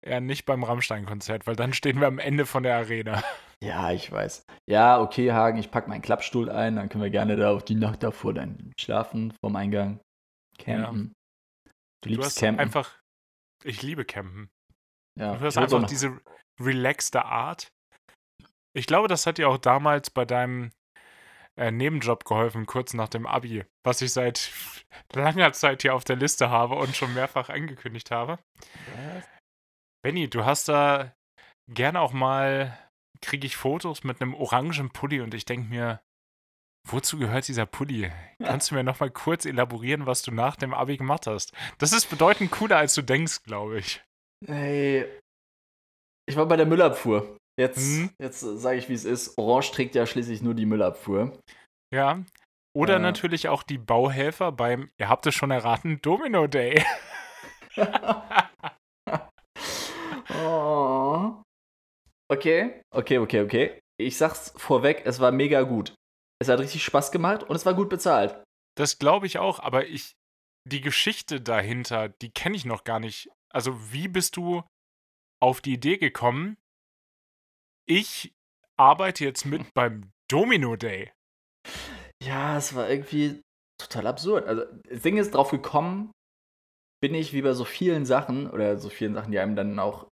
Ja, nicht beim Rammstein-Konzert, weil dann stehen wir am Ende von der Arena. Ja, ich weiß. Ja, okay, Hagen, ich packe meinen Klappstuhl ein, dann können wir gerne da auf die Nacht davor dann schlafen, vorm Eingang. Campen. Du Du liebst hast Campen. einfach, ich liebe Campen. ja. Du hast einfach ein- diese relaxte Art. Ich glaube, das hat dir auch damals bei deinem äh, Nebenjob geholfen, kurz nach dem Abi, was ich seit langer Zeit hier auf der Liste habe und schon mehrfach angekündigt habe. Benny, du hast da gerne auch mal, kriege ich Fotos mit einem orangen Pulli und ich denke mir, wozu gehört dieser Pulli? Kannst du mir noch mal kurz elaborieren, was du nach dem Abi gemacht hast? Das ist bedeutend cooler, als du denkst, glaube ich. Hey, ich war bei der Müllabfuhr. Jetzt, Mhm. jetzt sage ich, wie es ist. Orange trägt ja schließlich nur die Müllabfuhr. Ja. Oder Äh. natürlich auch die Bauhelfer beim, ihr habt es schon erraten, Domino Day. oh. Okay, okay, okay, okay. Ich sag's vorweg, es war mega gut. Es hat richtig Spaß gemacht und es war gut bezahlt. Das glaube ich auch, aber ich, die Geschichte dahinter, die kenne ich noch gar nicht. Also, wie bist du auf die Idee gekommen? Ich arbeite jetzt mit beim Domino Day. Ja, es war irgendwie total absurd. Also, das Ding ist, drauf gekommen bin ich wie bei so vielen Sachen oder so vielen Sachen, die einem dann auch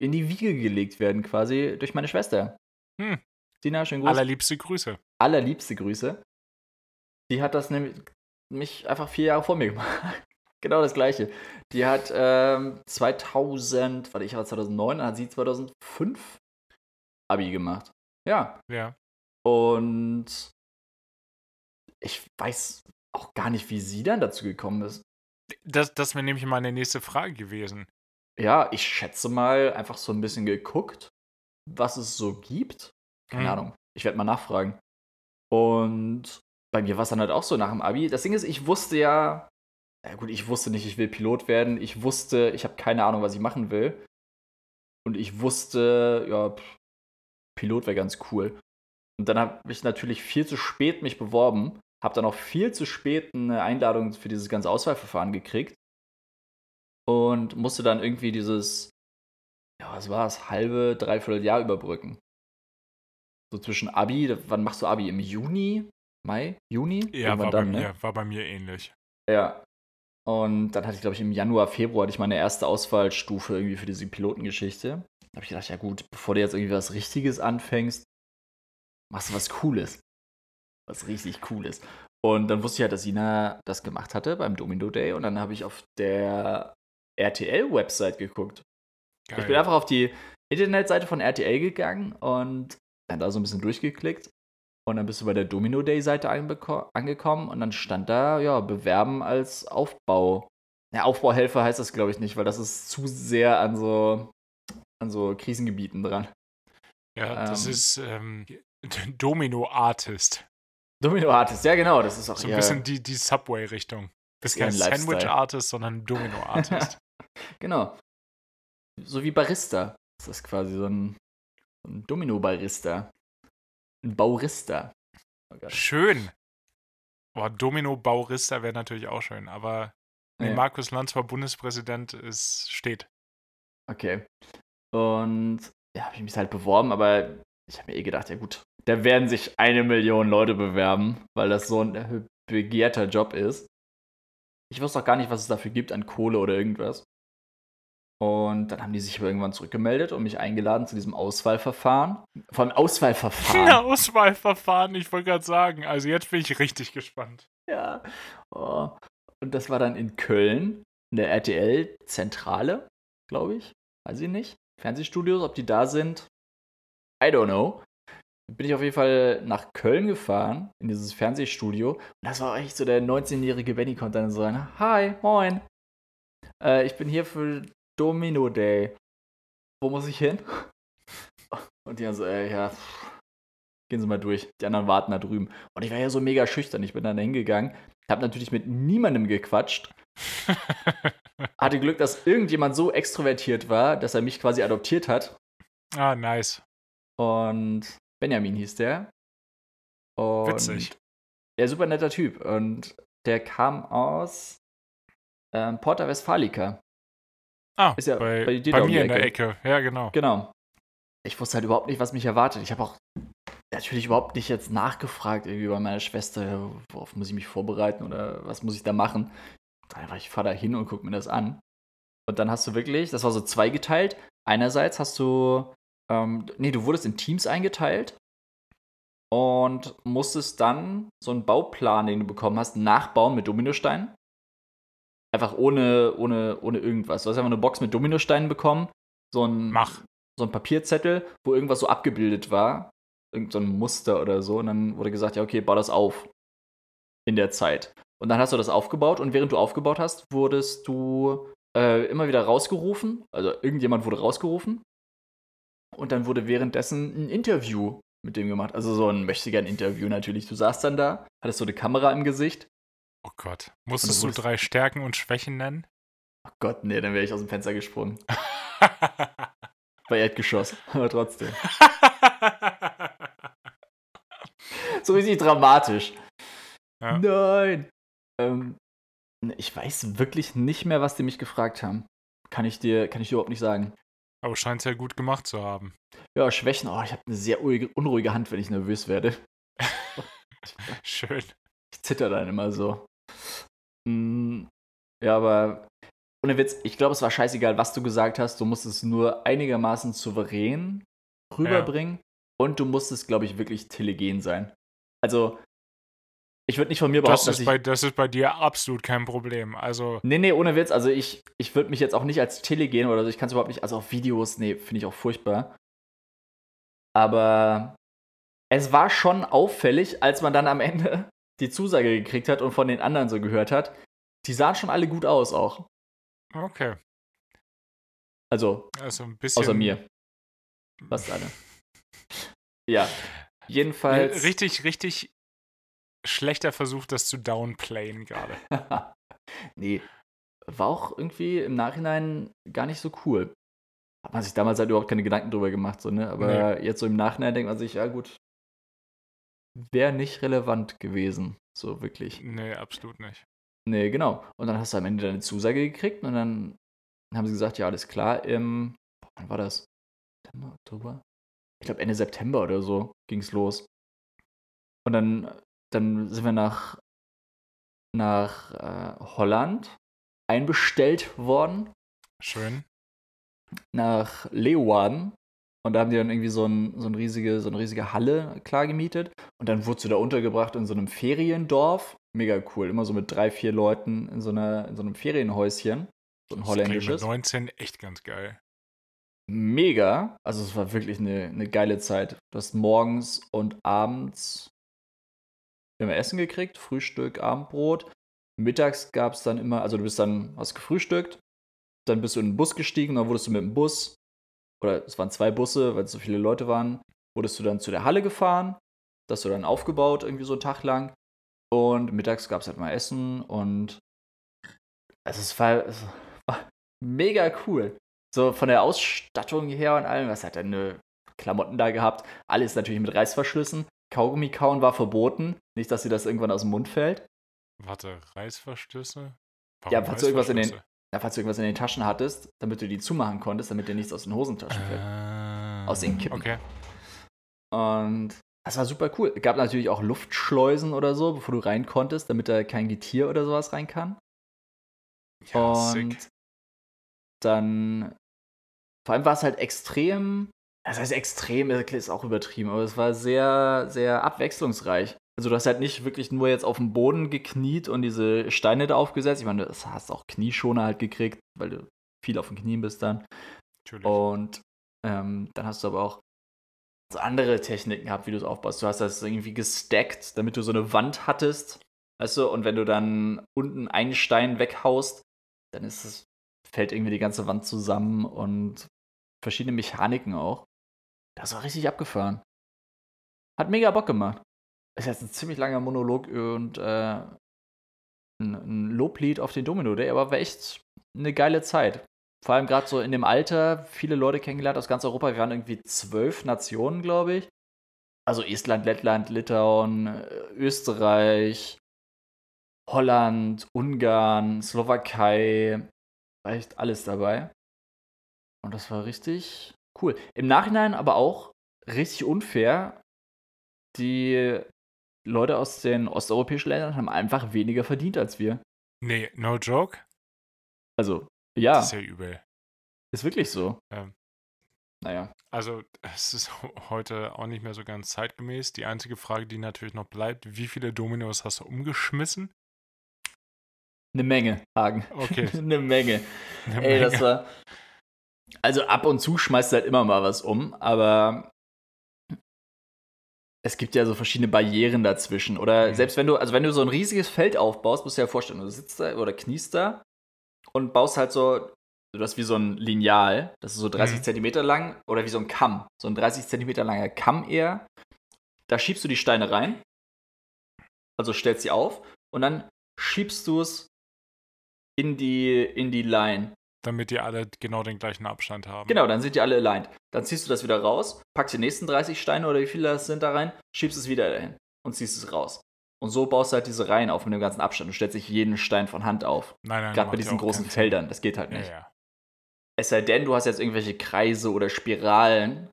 in die Wiege gelegt werden, quasi durch meine Schwester. Hm. Sina, schön Gruß. Allerliebste Grüße. allerliebste Grüße. Die hat das nämlich mich einfach vier Jahre vor mir gemacht. genau das gleiche. Die hat ähm, 2000, warte, ich war 2009, dann hat sie 2005 Abi gemacht. Ja. Ja. Und ich weiß auch gar nicht, wie sie dann dazu gekommen ist. Das, das wäre nämlich meine nächste Frage gewesen. ja, ich schätze mal, einfach so ein bisschen geguckt, was es so gibt. Keine Mhm. Ahnung. Ich werde mal nachfragen. Und bei mir war es dann halt auch so nach dem Abi. Das Ding ist, ich wusste ja, ja gut, ich wusste nicht, ich will Pilot werden. Ich wusste, ich habe keine Ahnung, was ich machen will. Und ich wusste, ja, pff, Pilot wäre ganz cool. Und dann habe ich natürlich viel zu spät mich beworben, habe dann auch viel zu spät eine Einladung für dieses ganze Auswahlverfahren gekriegt und musste dann irgendwie dieses, ja, was war es, halbe, dreiviertel Jahr überbrücken. So zwischen Abi, wann machst du Abi? Im Juni? Mai? Juni? Ja, war, dann, bei ne? mir, war bei mir ähnlich. Ja. Und dann hatte ich, glaube ich, im Januar, Februar hatte ich meine erste Auswahlstufe irgendwie für diese Pilotengeschichte. Habe ich gedacht, ja gut, bevor du jetzt irgendwie was Richtiges anfängst, machst du was Cooles. Was richtig Cooles. Und dann wusste ich halt, dass Sina das gemacht hatte beim Domino Day. Und dann habe ich auf der RTL-Website geguckt. Geil. Ich bin einfach auf die Internetseite von RTL gegangen und dann da so ein bisschen durchgeklickt. Und dann bist du bei der Domino Day-Seite angekommen und dann stand da, ja, bewerben als Aufbau. Ja, Aufbauhelfer heißt das, glaube ich, nicht, weil das ist zu sehr an so, an so Krisengebieten dran. ja, das ähm, ist ähm, Domino-Artist. Domino Artist, ja, genau, das ist auch So ein bisschen die, die Subway-Richtung. Bist kein. Sandwich-Artist, sondern Domino-Artist. Genau. So wie Barista. Das ist quasi so ein, so ein Domino-Barista. Ein Baurista. Oh schön. Boah, Domino-Baurista wäre natürlich auch schön, aber nee, Ja. Markus Lanz war Bundespräsident, es steht. Okay. Und ja, habe ich mich halt beworben, aber ich habe mir eh gedacht, ja gut, da werden sich eine Million Leute bewerben, weil das so ein begehrter Job ist. Ich wusste auch gar nicht, was es dafür gibt an Kohle oder irgendwas. Und dann haben die sich irgendwann zurückgemeldet und mich eingeladen zu diesem Auswahlverfahren. Von Auswahlverfahren. Ja, Auswahlverfahren, ich wollte gerade sagen. Also jetzt bin ich richtig gespannt. Ja. Oh. Und das war dann in Köln, in der RTL-Zentrale, glaube ich. Weiß ich nicht. Fernsehstudios, ob die da sind. I don't know. Bin ich auf jeden Fall nach Köln gefahren, in dieses Fernsehstudio. Und das war echt so der 19-jährige Benny konnte dann sagen: Hi, moin. Äh, ich bin hier für Domino Day. Wo muss ich hin? Und die dann so, äh, ja, gehen Sie mal durch. Die anderen warten da drüben. Und ich war ja so mega schüchtern. Ich bin dann hingegangen, habe natürlich mit niemandem gequatscht. Hatte Glück, dass irgendjemand so extrovertiert war, dass er mich quasi adoptiert hat. ah, nice. Und Benjamin hieß der. Und Witzig. Ja, super netter Typ. Und der kam aus ähm, Porta Westfalica. Ah, Ist ja bei, bei dir bei mir in der Ecke. Ecke. Ja, genau. Genau. Ich wusste halt überhaupt nicht, was mich erwartet. Ich habe auch natürlich überhaupt nicht jetzt nachgefragt, irgendwie bei meiner Schwester, worauf muss ich mich vorbereiten oder was muss ich da machen. Einfach, ich fahre da hin und gucke mir das an. Und dann hast du wirklich, das war so zweigeteilt. Einerseits hast du, ähm, nee, du wurdest in Teams eingeteilt und musstest dann so einen Bauplan, den du bekommen hast, nachbauen mit Dominosteinen. Einfach ohne, ohne, ohne irgendwas. Du hast einfach eine Box mit Dominosteinen bekommen. So ein, Mach. so ein Papierzettel, wo irgendwas so abgebildet war. Irgend so ein Muster oder so. Und dann wurde gesagt, ja, okay, bau das auf. In der Zeit. Und dann hast du das aufgebaut und während du aufgebaut hast, wurdest du äh, immer wieder rausgerufen. Also irgendjemand wurde rausgerufen. Und dann wurde währenddessen ein Interview mit dem gemacht. Also so ein mächtiger Interview natürlich. Du saßt dann da, hattest so eine Kamera im Gesicht. Oh Gott. Musstest du du drei Stärken und Schwächen nennen? Oh Gott, nee, dann wäre ich aus dem Fenster gesprungen. Bei Erdgeschoss. Aber trotzdem. So richtig dramatisch. Ja. Nein. Ähm, ich weiß wirklich nicht mehr, was die mich gefragt haben. Kann ich dir, kann ich dir überhaupt nicht sagen. Aber scheint es ja gut gemacht zu haben. Ja, Schwächen. Oh, ich habe eine sehr unruhige, Hand, wenn ich nervös werde. Schön. Ich zitter dann immer so. Mm, ja, aber ohne Witz, ich glaube, es war scheißegal, was du gesagt hast. Du musstest es nur einigermaßen souverän rüberbringen. Und du musstest, glaube ich, wirklich telegen sein. Also, ich würde nicht von mir Das behaupten, dass ist, bei, das ist bei dir absolut kein Problem. Also, Nee, nee, ohne Witz. Also ich, ich würde mich jetzt auch nicht als telegen oder so. Ich kann es überhaupt nicht. Also auf Videos, nee, finde ich auch furchtbar. Aber es war schon auffällig, als man dann am Ende die Zusage gekriegt hat und von den anderen so gehört hat. Die sahen schon alle gut aus auch. okay. Also, also ein bisschen. außer mir. Fast alle. ja. Jedenfalls. Richtig, richtig schlechter Versuch, das zu downplayen gerade. nee. War auch irgendwie im Nachhinein gar nicht so cool. Hat man sich damals halt überhaupt keine Gedanken drüber gemacht, so, ne? Aber nee. jetzt so im Nachhinein denkt man sich, ja gut, wäre nicht relevant gewesen, so wirklich. Nee, absolut nicht. Nee, genau. Und dann hast du am Ende deine Zusage gekriegt und dann haben sie gesagt, ja, alles klar, im, wann war das? September, Oktober? Ich glaube Ende September oder so ging es los. Und dann, dann sind wir nach, nach äh, Holland einbestellt worden. Schön. Nach Leeuwarden. Und da haben die dann irgendwie so, ein, so, ein riesige, so eine riesige Halle klar gemietet. Und dann wurdest du da untergebracht in so einem Feriendorf. Mega cool. Immer so mit drei, vier Leuten in so, einer, in so einem Ferienhäuschen. So ein holländisches. Mit 19 echt ganz geil. Mega. Also es war wirklich eine, eine geile Zeit. Du hast morgens und abends immer Essen gekriegt. Frühstück, Abendbrot. Mittags gab es dann immer, also du bist dann, hast gefrühstückt, dann bist du in den Bus gestiegen, dann wurdest du mit dem Bus, oder es waren zwei Busse, weil es so viele Leute waren, wurdest du dann zu der Halle gefahren, das du dann aufgebaut, irgendwie so einen Tag lang. Und mittags gab es halt mal Essen und also es war, es war mega cool. So von der Ausstattung her und allem, was hat er eine Klamotten da gehabt, alles natürlich mit Reißverschlüssen. Kaugummi kauen war verboten, nicht, dass dir das irgendwann aus dem Mund fällt. Warte, Reißverschlüsse? Warum ja, falls du, irgendwas in den, ja, falls du irgendwas in den Taschen hattest, damit du die zumachen konntest, damit dir nichts aus den Hosentaschen fällt. Äh, aus den Kippen. Okay. Und das war super cool. Es gab natürlich auch Luftschleusen oder so, bevor du rein konntest, damit da kein Getier oder sowas rein kann. Ja, und sick. dann, vor allem war es halt extrem, das heißt extrem, ist auch übertrieben, aber es war sehr, sehr abwechslungsreich. Also du hast halt nicht wirklich nur jetzt auf dem Boden gekniet und diese Steine da aufgesetzt. Ich meine, du hast auch Knieschoner halt gekriegt, weil du viel auf den Knien bist dann. Natürlich. Und ähm, dann hast du aber auch so andere Techniken gehabt, wie du es aufbaust. Du hast das irgendwie gestackt, damit du so eine Wand hattest. Weißt du, und wenn du dann unten einen Stein weghaust, dann ist es, fällt irgendwie die ganze Wand zusammen und verschiedene Mechaniken auch. Das war richtig abgefahren. Hat mega Bock gemacht. Ist jetzt ein ziemlich langer Monolog und äh, ein, Loblied auf den Domino Day, aber war echt eine geile Zeit. Vor allem gerade so in dem Alter, viele Leute kennengelernt aus ganz Europa. Wir waren irgendwie zwölf Nationen, glaube ich. Also Estland, Lettland, Litauen, Österreich, Holland, Ungarn, Slowakei. War echt alles dabei. Und das war richtig cool. Im Nachhinein aber auch richtig unfair. Die Leute aus den osteuropäischen Ländern haben einfach weniger verdient als wir. Nee, no joke. Also, ja. Das ist ja übel. Ist wirklich so. Ähm, Naja. also, es ist heute auch nicht mehr so ganz zeitgemäß. Die einzige Frage, die natürlich noch bleibt, wie viele Dominos hast du umgeschmissen? Eine Menge, Hagen. Okay. Eine Menge. Eine Ey, das Menge. war. Also ab und zu schmeißt du halt immer mal was um, aber es gibt ja so verschiedene Barrieren dazwischen. Oder Mhm. selbst wenn du, also wenn du so ein riesiges Feld aufbaust, musst du dir ja vorstellen, du sitzt da oder kniest da und baust halt so, du hast wie so ein Lineal, das ist so 30 Mhm. Zentimeter lang, oder wie so ein Kamm, so ein 30 Zentimeter langer Kamm eher. Da schiebst du die Steine rein, also stellst sie auf und dann schiebst du es in die, in die Line. Damit die alle genau den gleichen Abstand haben. Genau, dann sind die alle aligned. Dann ziehst du das wieder raus, packst die nächsten 30 Steine oder wie viele das sind da rein, schiebst es wieder dahin und ziehst es raus. Und so baust du halt diese Reihen auf mit dem ganzen Abstand. Du stellst nicht jeden Stein von Hand auf. Nein, nein. Gerade bei ja diesen großen. Feldern. Das geht halt Ja, nicht. ja. Es sei denn, du hast jetzt irgendwelche Kreise oder Spiralen,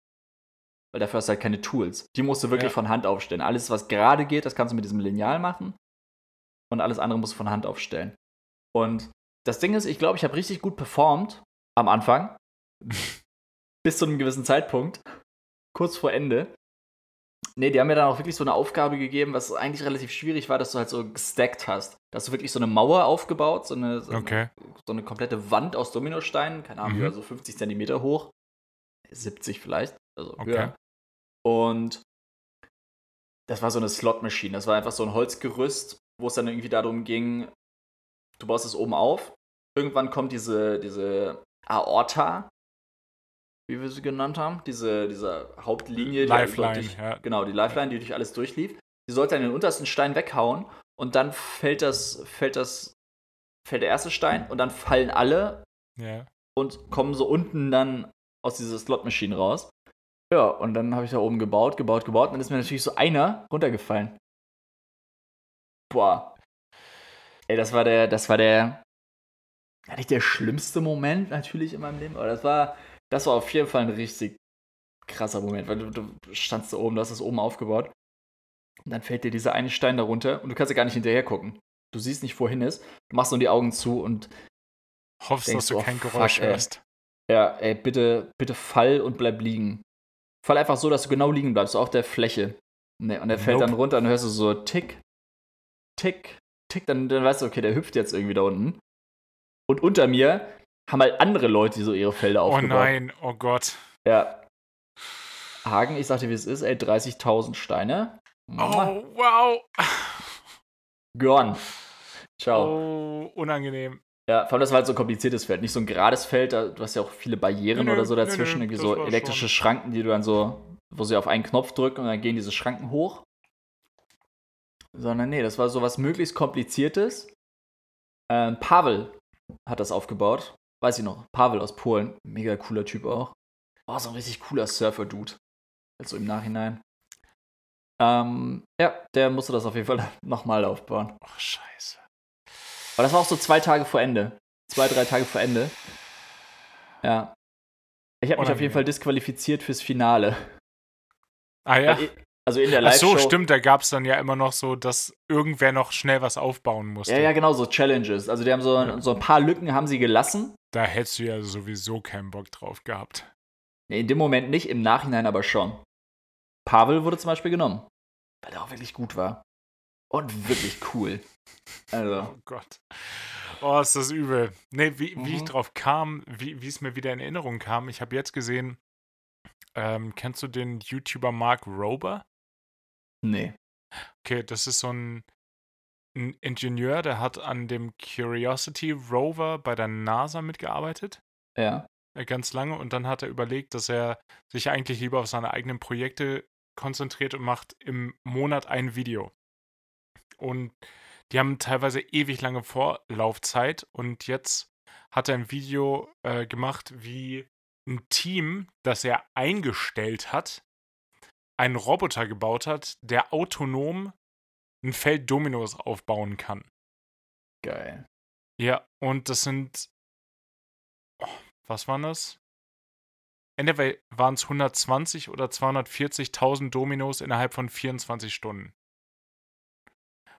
weil dafür hast du halt keine Tools. Die musst du wirklich Ja. von Hand aufstellen. Alles, was gerade geht, das kannst du mit diesem Lineal machen. Und alles andere musst du von Hand aufstellen. Und das Ding ist, ich glaube, ich habe richtig gut performt am Anfang. Bis zu einem gewissen Zeitpunkt. Kurz vor Ende. Nee, die haben mir dann auch wirklich so eine Aufgabe gegeben, was eigentlich relativ schwierig war, dass du halt so gestackt hast. Da hast du wirklich so eine Mauer aufgebaut, so eine, so eine Okay. so eine komplette Wand aus Dominosteinen, keine Ahnung, Mhm. über so 50 Zentimeter hoch, 70 vielleicht, also Okay. höher. Und das war so eine Slot-Maschine, das war einfach so ein Holzgerüst, wo es dann irgendwie darum ging, du baust es oben auf, irgendwann kommt diese, diese Aorta, wie wir sie genannt haben. Diese, diese Hauptlinie. Die Lifeline, durch, ja. Genau, die Lifeline, die durch alles durchlief. Die sollte an den untersten Stein weghauen und dann fällt das, fällt das, fällt der erste Stein und dann fallen alle Ja. und kommen so unten dann aus dieser Slot-Maschine raus. Ja, und dann habe ich da oben gebaut, gebaut, gebaut und dann ist mir natürlich so einer runtergefallen. Boah. Ey, das war der, das war der, ja, nicht der schlimmste Moment natürlich in meinem Leben, aber das war, das war auf jeden Fall ein richtig krasser Moment, weil du, du standst da oben, du hast das oben aufgebaut und dann fällt dir dieser eine Stein da runter und du kannst ja gar nicht hinterher gucken. Du siehst nicht, wohin ist, du machst nur die Augen zu und Hoffst, Denkst dass du oh, kein fuck, Geräusch ey. hörst. Ja, ey, bitte, bitte fall und bleib liegen. Fall einfach so, dass du genau liegen bleibst, so auf der Fläche. Ne, und der fällt Nope. dann runter und hörst du so tick, tick, tick, dann, dann weißt du, okay, der hüpft jetzt irgendwie da unten. Und unter mir haben halt andere Leute, die so ihre Felder Oh aufgebaut. nein, oh Gott. Ja. Hagen, ich sagte, wie es ist, ey, 30.000 Steine. Oh, wow. Gone. Ciao. Oh, unangenehm. Ja, vor allem, das war halt so ein kompliziertes Feld. Nicht so ein gerades Feld, da, du hast ja auch viele Barrieren Nö, oder so dazwischen. nö, irgendwie so elektrische schon- Schranken, die du dann so, wo sie auf einen Knopf drücken und dann gehen diese Schranken hoch. Sondern nee, das war so was möglichst kompliziertes. Ähm, Pavel hat das aufgebaut. Weiß ich noch. Pavel aus Polen. Mega cooler Typ auch. Oh, so ein richtig cooler Surfer-Dude. Also im Nachhinein. Ähm, ja, der musste das auf jeden Fall nochmal aufbauen. Oh, scheiße. Aber das war auch so zwei Tage vor Ende. Zwei, drei Tage vor Ende. Ja. Ich habe mich auf jeden Fall disqualifiziert fürs Finale. Ah ja. Weil Also in der Ach Live-Show. so, stimmt, da gab es dann ja immer noch so, dass irgendwer noch schnell was aufbauen musste. Ja, ja, genau, so Challenges. Also die haben so, Ja. so ein paar Lücken haben sie gelassen. Da hättest du ja sowieso keinen Bock drauf gehabt. Nee, in dem Moment nicht, im Nachhinein aber schon. Pavel wurde zum Beispiel genommen. Weil er auch wirklich gut war. Und wirklich cool. Also, Oh Gott. Oh, ist das übel. Nee, wie, wie ich Mhm. drauf kam, wie wie es mir wieder in Erinnerung kam, ich habe jetzt gesehen, ähm, kennst du den YouTuber Mark Rober? Nee. Okay, das ist so ein, ein Ingenieur, der hat an dem Curiosity Rover bei der NASA mitgearbeitet. Ja. äh, ganz lange und dann hat er überlegt, dass er sich eigentlich lieber auf seine eigenen Projekte konzentriert und macht im Monat ein Video. Und die haben teilweise ewig lange Vorlaufzeit und jetzt hat er ein Video äh, gemacht, wie ein Team, das er eingestellt hat, einen Roboter gebaut hat, der autonom ein Feld Dominos aufbauen kann. Geil. Ja, und das sind. Oh, was waren das? Entweder waren es 120 oder 240.000 Dominos innerhalb von 24 Stunden.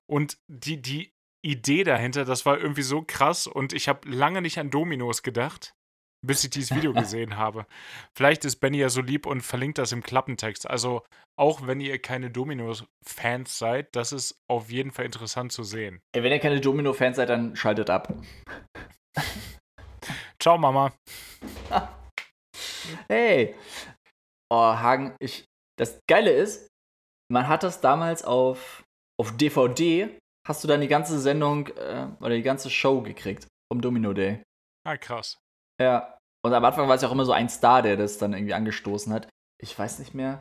Und die, die Idee dahinter, das war irgendwie so krass und ich habe lange nicht an Dominos gedacht, bis ich dieses Video gesehen habe. Vielleicht ist Benny ja so lieb und verlinkt das im Klappentext. Also, auch wenn ihr keine Dominos-Fans seid, das ist auf jeden Fall interessant zu sehen. Ey, wenn ihr keine Domino-Fans seid, dann schaltet ab. Ciao, Mama. Hey! Oh, Hagen, ich. Das Geile ist, man hat das damals auf, auf DVD, hast du dann die ganze Sendung äh, oder die ganze Show gekriegt vom Domino Day. Ah, krass. Ja. Und am Anfang war es ja auch immer so ein Star, der das dann irgendwie angestoßen hat. Ich weiß nicht mehr.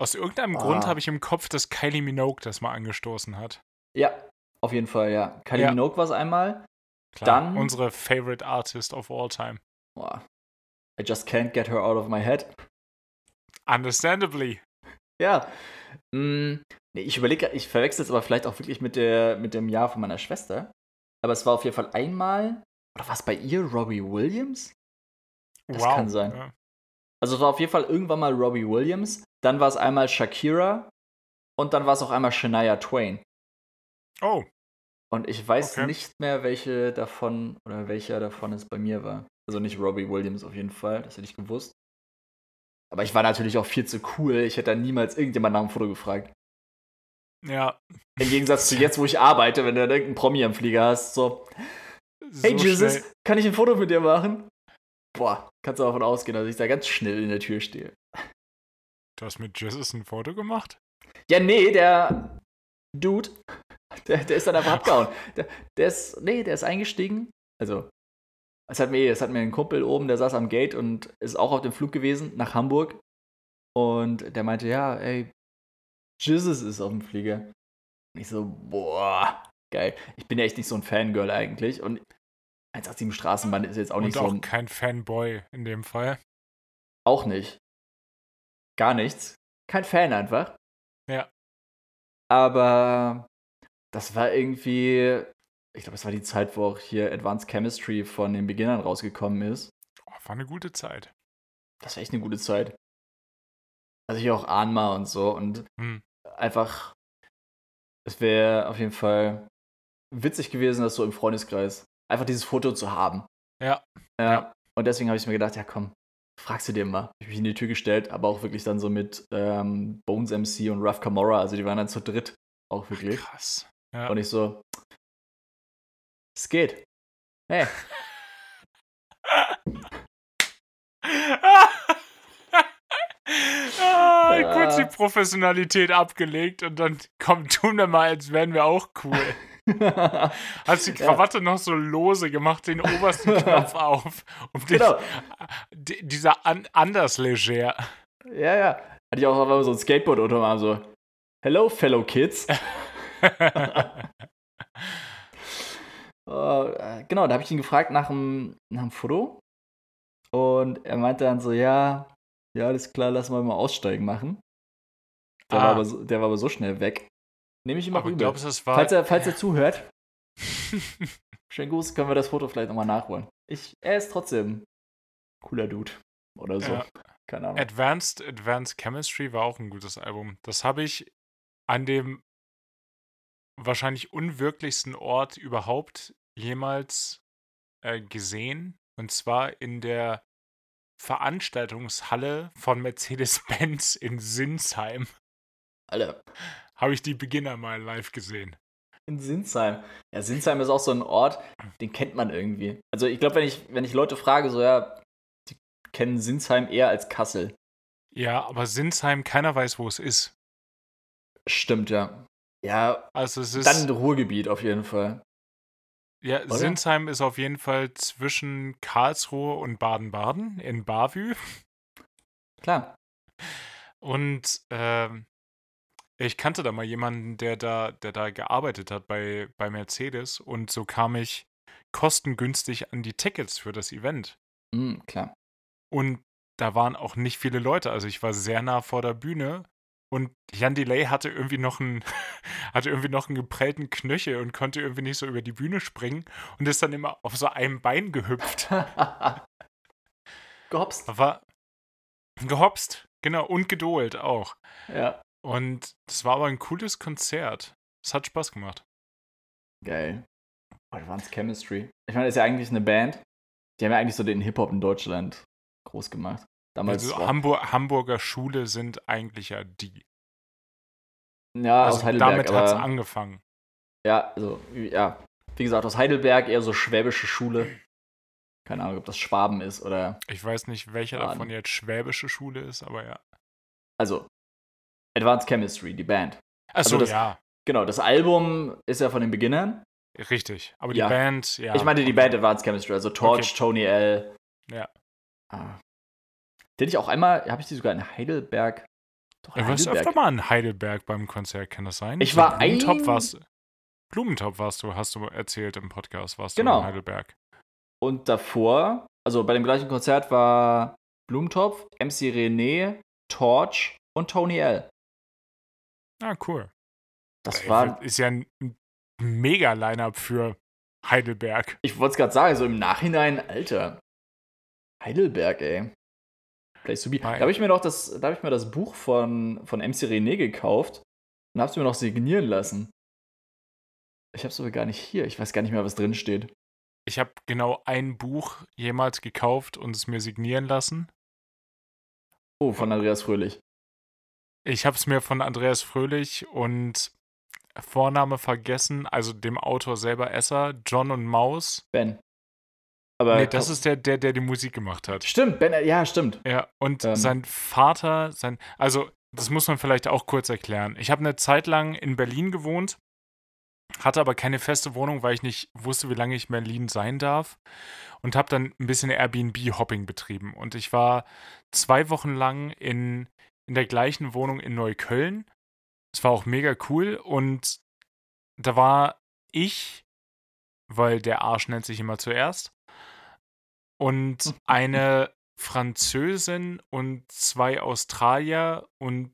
Aus irgendeinem Ah. Grund habe ich im Kopf, dass Kylie Minogue das mal angestoßen hat. Ja, auf jeden Fall, ja. Kylie Ja. Minogue war es einmal. Klar, Dann- unsere favorite artist of all time. Boah. I just can't get her out of my head. Understandably. Ja. Nee, ich überlege, ich verwechsel es aber vielleicht auch wirklich mit, der, mit dem Jahr von meiner Schwester. Aber es war auf jeden Fall einmal, oder war es bei ihr Robbie Williams? Das wow. kann sein. Ja. Also es war auf jeden Fall irgendwann mal Robbie Williams, dann war es einmal Shakira und dann war es auch einmal Shania Twain. Oh, Und ich weiß Okay. nicht mehr, welche davon oder welcher davon es bei mir war. Also nicht Robbie Williams auf jeden Fall, das hätte ich gewusst. Aber ich war natürlich auch viel zu cool. Ich hätte dann niemals irgendjemand nach dem Foto gefragt. ja. Im Gegensatz zu jetzt, wo ich arbeite, wenn du dann irgendeinen Promi am Flieger hast, so, hey so Jesus, schnell- kann ich ein Foto mit dir machen? Boah, kannst du davon ausgehen, dass ich da ganz schnell in der Tür stehe. Du hast mit Jesus ein Foto gemacht? Ja, nee, der Dude, der, der ist dann einfach abgehauen. Der, der ist, nee, der ist eingestiegen. Also, Es hat, mir, es hat mir ein Kumpel oben, der saß am Gate und ist auch auf dem Flug gewesen nach Hamburg. Und der meinte, ja, ey, Jesus ist auf dem Flieger. Und ich so, boah, geil. Ich bin ja echt nicht so ein Fangirl eigentlich. Und 187 Straßenbahn ist jetzt auch nicht Und so auch kein Fanboy in dem Fall. Auch nicht. Gar nichts. Kein Fan einfach. Ja. Aber das war irgendwie, ich glaube, es war die Zeit, wo auch hier Advanced Chemistry von den Beginnern rausgekommen ist. Oh, war eine gute Zeit. Das war echt eine gute Zeit. Also hier auch Anma und so und Hm. einfach, es wäre auf jeden Fall witzig gewesen, das so im Freundeskreis, einfach dieses Foto zu haben. Ja. Ja. Ja. Und deswegen habe ich mir gedacht, ja komm, fragst du dir mal. Ich mich in die Tür gestellt, aber auch wirklich dann so mit ähm, Bones MC und Ruff Camorra, also die waren dann zu dritt auch wirklich. Krass. Ja. Und ich so, es geht. Hey, ah, kurz die Professionalität abgelegt und dann komm, tun wir mal, als wären wir auch cool. Hast die Ja. Krawatte noch so lose gemacht, den obersten Knopf auf, um dich, genau. d- dieser an, anders leger. Ja, ja. Hatte ich auch auf einmal so ein Skateboard unter dem Arm, so, hello, fellow kids. Äh, genau, da habe ich ihn gefragt nach dem, nach dem Foto. Und er meinte dann so, ja, ja, alles klar, lass mal mal aussteigen machen. Der, war, Ah. aber so, der war aber so schnell weg. Nehme ich Aber übel. glaubst du, es war. Falls er, falls er zuhört, schönen Gruß, können wir das Foto vielleicht nochmal nachholen. Ich, er ist trotzdem cooler Dude. Oder so. Ja. Keine Ahnung. Advanced, Advanced Chemistry war auch ein gutes Album. Das habe ich an dem wahrscheinlich unwirklichsten Ort überhaupt jemals äh, gesehen. Und zwar in der Veranstaltungshalle von Mercedes-Benz in Sinsheim. Alter, Habe ich die Beginner mal live gesehen. in Sinsheim. Ja, Sinsheim ist auch so ein Ort, den kennt man irgendwie. Also ich glaube, wenn ich, wenn ich Leute frage, so ja, die kennen Sinsheim eher als Kassel. Ja, aber Sinsheim, keiner weiß, wo es ist. Stimmt, ja. Ja, Also es ist. dann Ruhrgebiet auf jeden Fall. ja, oder? Sinsheim ist auf jeden Fall zwischen Karlsruhe und Baden-Baden in Bavü. Klar. Und ähm, ich kannte da mal jemanden, der da, der da gearbeitet hat bei, bei Mercedes und so kam ich kostengünstig an die Tickets für das Event. Mhm, klar. Und da waren auch nicht viele Leute. Also ich war sehr nah vor der Bühne und Jan Delay hatte irgendwie noch einen, hatte irgendwie noch einen geprellten Knöchel und konnte irgendwie nicht so über die Bühne springen und ist dann immer auf so einem Bein gehüpft. Gehopst. War gehopst, genau, und gedohlt auch. Ja. Und es war aber ein cooles Konzert. Es hat Spaß gemacht. Geil. Advanced Chemistry. Ich meine, das ist ja eigentlich eine Band. Die haben ja eigentlich so den Hip-Hop in Deutschland groß gemacht. Damals. Also Hamburg, Hamburger Schule sind eigentlich ja die. ja, Also aus Heidelberg. damit hat es angefangen. ja, also, ja. Wie gesagt, aus Heidelberg eher so schwäbische Schule. Keine Ahnung, ob das Schwaben ist oder. Ich weiß nicht, welcher Baden. davon jetzt schwäbische Schule ist, aber ja. Also, Advanced Chemistry, die Band. Achso, das- ja, Genau, das Album ist ja von den Beginnern. richtig. Aber Ja. die Band, ja. Ich meine die Band Advanced Chemistry, also Torch, Okay. Tony L. Ja. Ah. Den ich auch einmal, habe ich die sogar in Heidelberg. Doch, in Du warst öfter mal in Heidelberg beim Konzert, kann das sein? Ich war Blumentopf ein- warst Blumentopf warst du, hast du erzählt im Podcast, warst du Genau. in Heidelberg. Und davor, also bei dem gleichen Konzert war Blumentopf, MC René, Torch und Tony L. Ah, cool. Das Ey, war, Ist ja ein mega Line-Up für Heidelberg. ich wollte es gerade sagen, so im Nachhinein, Alter. Heidelberg, ey. Place to be. Da habe ich mir noch das, da habe ich mir das Buch von, von MC René gekauft und habe es mir noch signieren lassen. Ich habe es aber gar nicht hier. Ich weiß gar nicht mehr, was drin steht. Ich habe genau ein Buch jemals gekauft und es mir signieren lassen. Oh, von Andreas Fröhlich. Ich habe es mir von Andreas Fröhlich und Vorname vergessen, also dem Autor selber Esser, John und Maus. Ben. Aber nee, das ist der, der, der die Musik gemacht hat. Stimmt, Ben, ja, stimmt. Ja, und Ähm. sein Vater, sein, also das muss man vielleicht auch kurz erklären. Ich habe eine Zeit lang in Berlin gewohnt hatte aber keine feste Wohnung, weil ich nicht wusste, wie lange ich in Berlin sein darf und habe dann ein bisschen Airbnb-Hopping betrieben. Und ich war zwei Wochen lang in, in der gleichen Wohnung in Neukölln. Es war auch mega cool und da war ich, weil der Arsch nennt sich immer zuerst, und eine Französin und zwei Australier und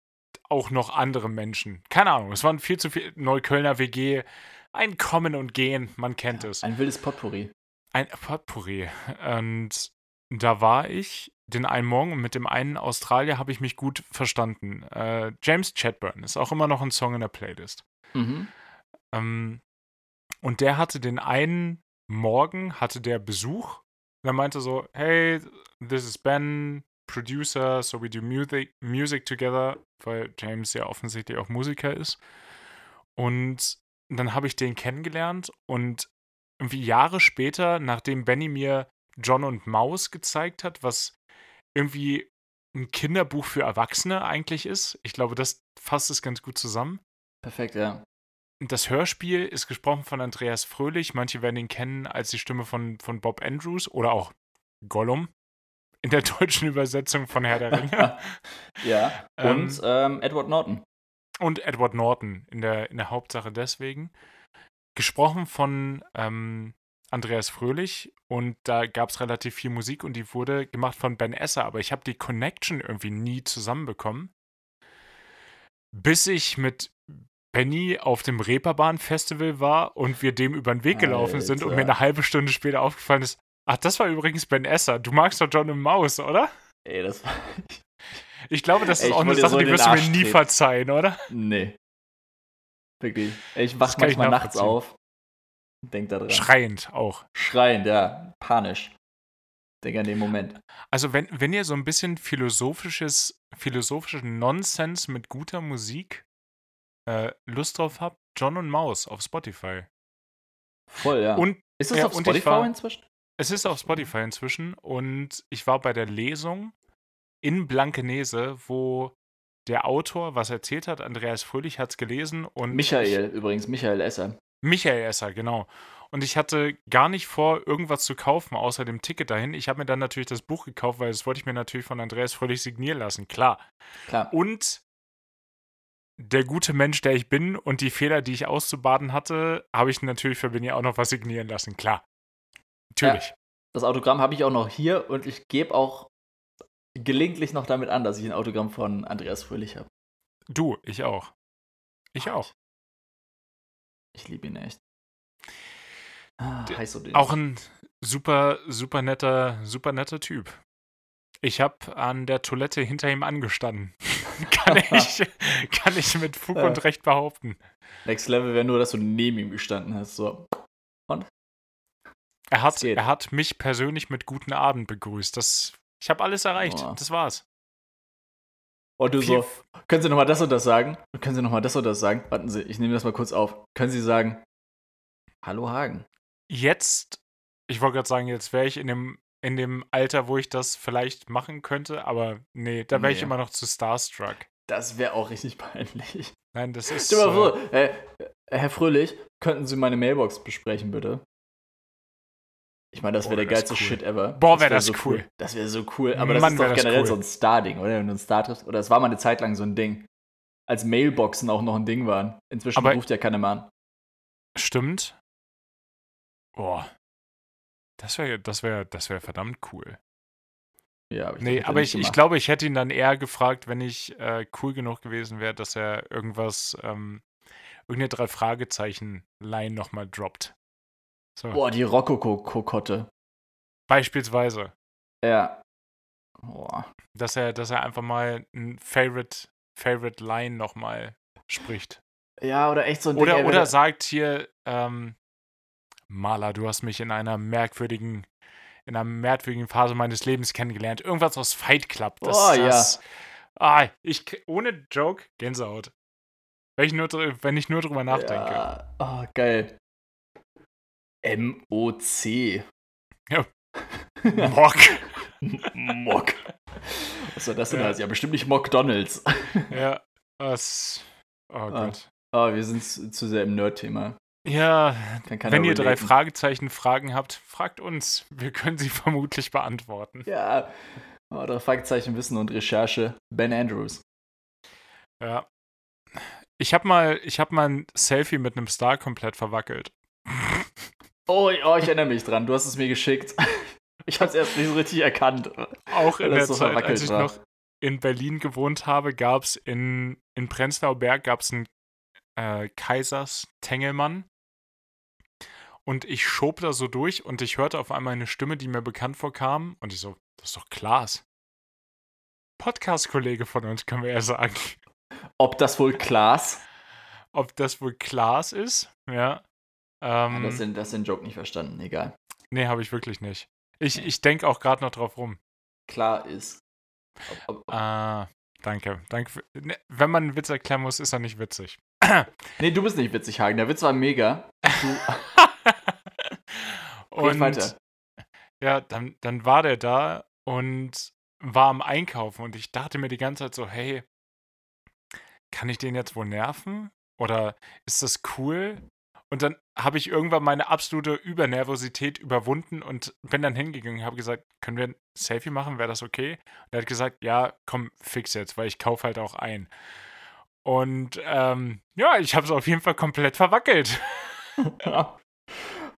auch noch andere Menschen. Keine Ahnung, es waren viel zu viele Neuköllner WG. Ein Kommen und Gehen, man kennt es. Ein wildes Potpourri. Ein Potpourri. Und da war ich den einen Morgen und mit dem einen Australier habe ich mich gut verstanden. Äh, James Chadburn ist auch immer noch ein Song in der Playlist. Mhm. Ähm, und der hatte den einen Morgen, hatte der Besuch. Und er meinte so, hey, this is Ben, producer, so we do music, music together, weil James ja offensichtlich auch Musiker ist. Und dann habe ich den kennengelernt und irgendwie Jahre später, nachdem Benny mir John und Maus gezeigt hat, was irgendwie ein Kinderbuch für Erwachsene eigentlich ist, ich glaube, das fasst es ganz gut zusammen. Perfekt, ja. Das Hörspiel ist gesprochen von Andreas Fröhlich. Manche werden ihn kennen als die Stimme von, von Bob Andrews oder auch Gollum in der deutschen Übersetzung von Herr der Ringe. ja. Und ähm, ähm, Edward Norton. Und Edward Norton in der, in der Hauptsache deswegen. Gesprochen von ähm, Andreas Fröhlich und da gab es relativ viel Musik und die wurde gemacht von Ben Esser, aber ich habe die Connection irgendwie nie zusammenbekommen. Bis ich mit Benny auf dem Reeperbahn-Festival war und wir dem über den Weg gelaufen Alter. sind und mir eine halbe Stunde später aufgefallen ist, ach, das war übrigens Ben Esser. Du magst doch John und Maus, oder? Ey, das war. Ich glaube, das ist Ey, auch eine Sache, so die wirst du mir nie verzeihen, oder? Nee. Wirklich. Ich wach manchmal nachts auf. Denk da dran. Schreiend auch. Schreiend, ja. Panisch. Denk an den Moment. Also, wenn, wenn ihr so ein bisschen philosophisches, philosophischen Nonsens mit guter Musik äh, Lust drauf habt, John und Maus auf Spotify. Voll, ja. Und, ist das ja, auf Spotify war, inzwischen? Es ist auf Spotify inzwischen und ich war bei der Lesung in Blankenese, wo der Autor was erzählt hat, Andreas Fröhlich hat es gelesen und. Michael, ich, übrigens, Michael Esser. Michael Esser, genau. Und ich hatte gar nicht vor, irgendwas zu kaufen, außer dem Ticket dahin. Ich habe mir dann natürlich das Buch gekauft, weil das wollte ich mir natürlich von Andreas Fröhlich signieren lassen, klar. Klar. Und der gute Mensch, der ich bin und die Fehler, die ich auszubaden hatte, habe ich natürlich für Benny auch noch was signieren lassen, klar. Natürlich. Ja, das Autogramm habe ich auch noch hier und ich gebe auch gelegentlich noch damit an, dass ich ein Autogramm von Andreas Fröhlich habe. Du, ich auch. Ich auch. Ich liebe ihn echt. Ah, auch ein super, super netter, super netter Typ. Ich habe an der Toilette hinter ihm angestanden. kann, ich, kann ich mit Fug und Recht behaupten. Next Level wäre nur, dass du neben ihm gestanden hast. So. Und? Er hat, er hat mich persönlich mit guten Abend begrüßt. Das, ich habe alles erreicht. Oh. Das war's. Und du so, können Sie nochmal das und das sagen? Können Sie nochmal das und das sagen? Warten Sie, ich nehme das mal kurz auf. Können Sie sagen, Hallo Hagen? Jetzt, ich wollte gerade sagen, jetzt wäre ich in dem in dem Alter, wo ich das vielleicht machen könnte, aber nee, da wäre nee. ich immer noch zu starstruck. Das wäre auch richtig peinlich. Nein, das ist. Stell mal vor, äh, Herr Fröhlich, könnten Sie meine Mailbox besprechen, bitte? Ich meine, das wäre der geilste cool. Shit ever. Boah, wäre das, wär das so cool. Das wäre so cool. Aber das Mann, ist doch generell cool. so ein Star-Ding, oder? Wenn du ein Star triffst. Oder es war mal eine Zeit lang so ein Ding. Als Mailboxen auch noch ein Ding waren. Inzwischen aber ruft ja keiner mehr an. Stimmt. Boah. Das wäre das wär, das wär verdammt cool. Ja, aber ich nee, aber ich, ich glaube, ich hätte ihn dann eher gefragt, wenn ich äh, cool genug gewesen wäre, dass er irgendwas, ähm, irgendeine drei Fragezeichen-Line nochmal droppt. So. Boah, die Rokoko-Kokotte. Beispielsweise. Ja. Boah. Dass er, dass er einfach mal ein Favorite, Favorite Line nochmal spricht. Ja, oder echt so ein Oder, Ding, oder sagt hier, ähm, Maler, du hast mich in einer merkwürdigen, in einer merkwürdigen Phase meines Lebens kennengelernt. Irgendwas aus Fight Club. Das, oh das, ja. Ah, ich, ohne Joke, Gänsehaut. Wenn ich nur, wenn ich nur drüber nachdenke. Ja. Oh, geil. M-O-C. Ja. Mock. Mock. Was soll das denn ja. heißen? Ja, bestimmt nicht McDonalds. ja, was. Oh ah. Gott. Ah, oh, wir sind zu sehr im Nerd-Thema. Ja, wenn ihr drei Fragezeichen Fragen habt, fragt uns. Wir können sie vermutlich beantworten. Ja, oder Fragezeichen Wissen und Recherche. Ben Andrews. Ja. Ich habe mal, hab mal ein Selfie mit einem Star komplett verwackelt. Oh, oh, ich erinnere mich dran. Du hast es mir geschickt. Ich habe es erst nicht so richtig erkannt. Auch in der so Zeit, als ich war. noch in Berlin gewohnt habe, gab es in, in Prenzlauer Berg gab's einen äh, Kaisers Tengelmann. Und ich schob da so durch und ich hörte auf einmal eine Stimme, die mir bekannt vorkam. Und ich so, das ist doch Klaas. Podcast-Kollege von uns, können wir ja sagen. Ob das wohl Klaas? Ob das wohl Klaas ist, ja. Ähm, das, sind, das sind Joke nicht verstanden, egal. Nee, habe ich wirklich nicht. Ich, ich denke auch gerade noch drauf rum. Klar ist. Ob, ob, ob. Ah, danke. danke für, ne, wenn man einen Witz erklären muss, ist er nicht witzig. nee, du bist nicht witzig, Hagen. Der Witz war mega. und weiter. ja, dann, dann war der da und war am Einkaufen und ich dachte mir die ganze Zeit so, hey, kann ich den jetzt wohl nerven? Oder ist das cool? Und dann habe ich irgendwann meine absolute Übernervosität überwunden und bin dann hingegangen und habe gesagt, können wir ein Selfie machen? Wäre das okay? Und er hat gesagt, ja, komm, fix jetzt, weil ich kaufe halt auch ein. Und ähm, ja, ich habe es auf jeden Fall komplett verwackelt.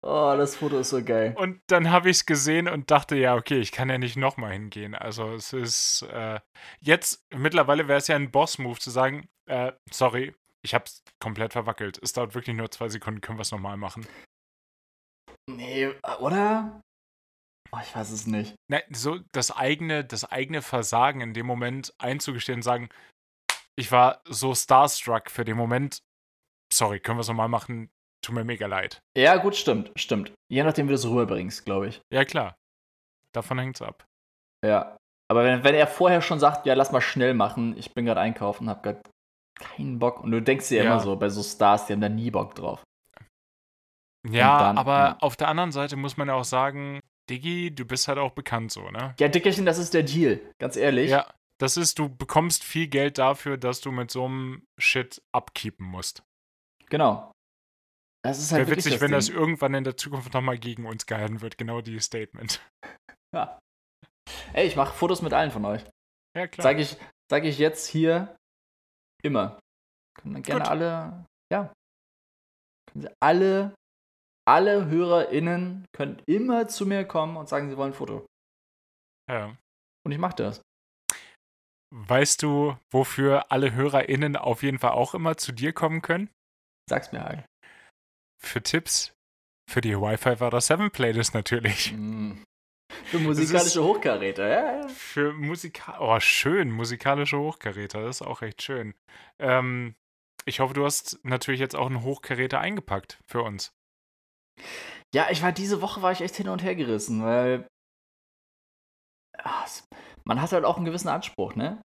oh, das Foto ist so geil. Und dann habe ich es gesehen und dachte, ja, okay, ich kann ja nicht nochmal hingehen. Also es ist äh, jetzt, mittlerweile wäre es ja ein Boss-Move zu sagen, äh, sorry, ich habe es komplett verwackelt. Es dauert wirklich nur zwei Sekunden, können wir es nochmal machen. Nee, äh, oder? Oh, ich weiß es nicht. Na, so das eigene, das eigene Versagen in dem Moment einzugestehen und sagen, ich war so starstruck für den Moment. Sorry, können wir es nochmal machen? Tut mir mega leid. Ja, gut, stimmt, stimmt. Je nachdem, wie du es rüberbringst, glaube ich. Ja, klar. Davon hängt es ab. Ja. Aber wenn, wenn er vorher schon sagt, ja, lass mal schnell machen, ich bin gerade einkaufen, hab gerade keinen Bock. Und du denkst dir ja. immer so, bei so Stars, die haben da nie Bock drauf. Ja, dann, aber ja. auf der anderen Seite muss man ja auch sagen, Diggi, du bist halt auch bekannt so, ne? Ja, Dickerchen, das ist der Deal, ganz ehrlich. Ja, das ist, du bekommst viel Geld dafür, dass du mit so einem Shit abkeepen musst. Genau. Das ist halt Wäre witzig, das wenn Ding. das irgendwann in der Zukunft nochmal gegen uns gehalten wird, genau dieses Statement. Ja. Ey, ich mache Fotos mit allen von euch. Ja, klar. Sag ich, sag ich jetzt hier immer. Können dann gerne Gut. alle, ja. Können Sie alle, alle HörerInnen können immer zu mir kommen und sagen, sie wollen ein Foto. Ja. Und ich mache das. Weißt du, wofür alle HörerInnen auf jeden Fall auch immer zu dir kommen können? Sag's mir, Hagen. Für Tipps für die Wi-Fi Water 7 Playlist natürlich. Mm. Für musikalische Hochkaräter, ja, Für Musika oh, schön, musikalische Hochkaräter, das ist auch echt schön. Ähm, ich hoffe, du hast natürlich jetzt auch einen Hochkaräter eingepackt für uns. Ja, ich war diese Woche war ich echt hin und her gerissen, weil ach, man hat halt auch einen gewissen Anspruch, ne?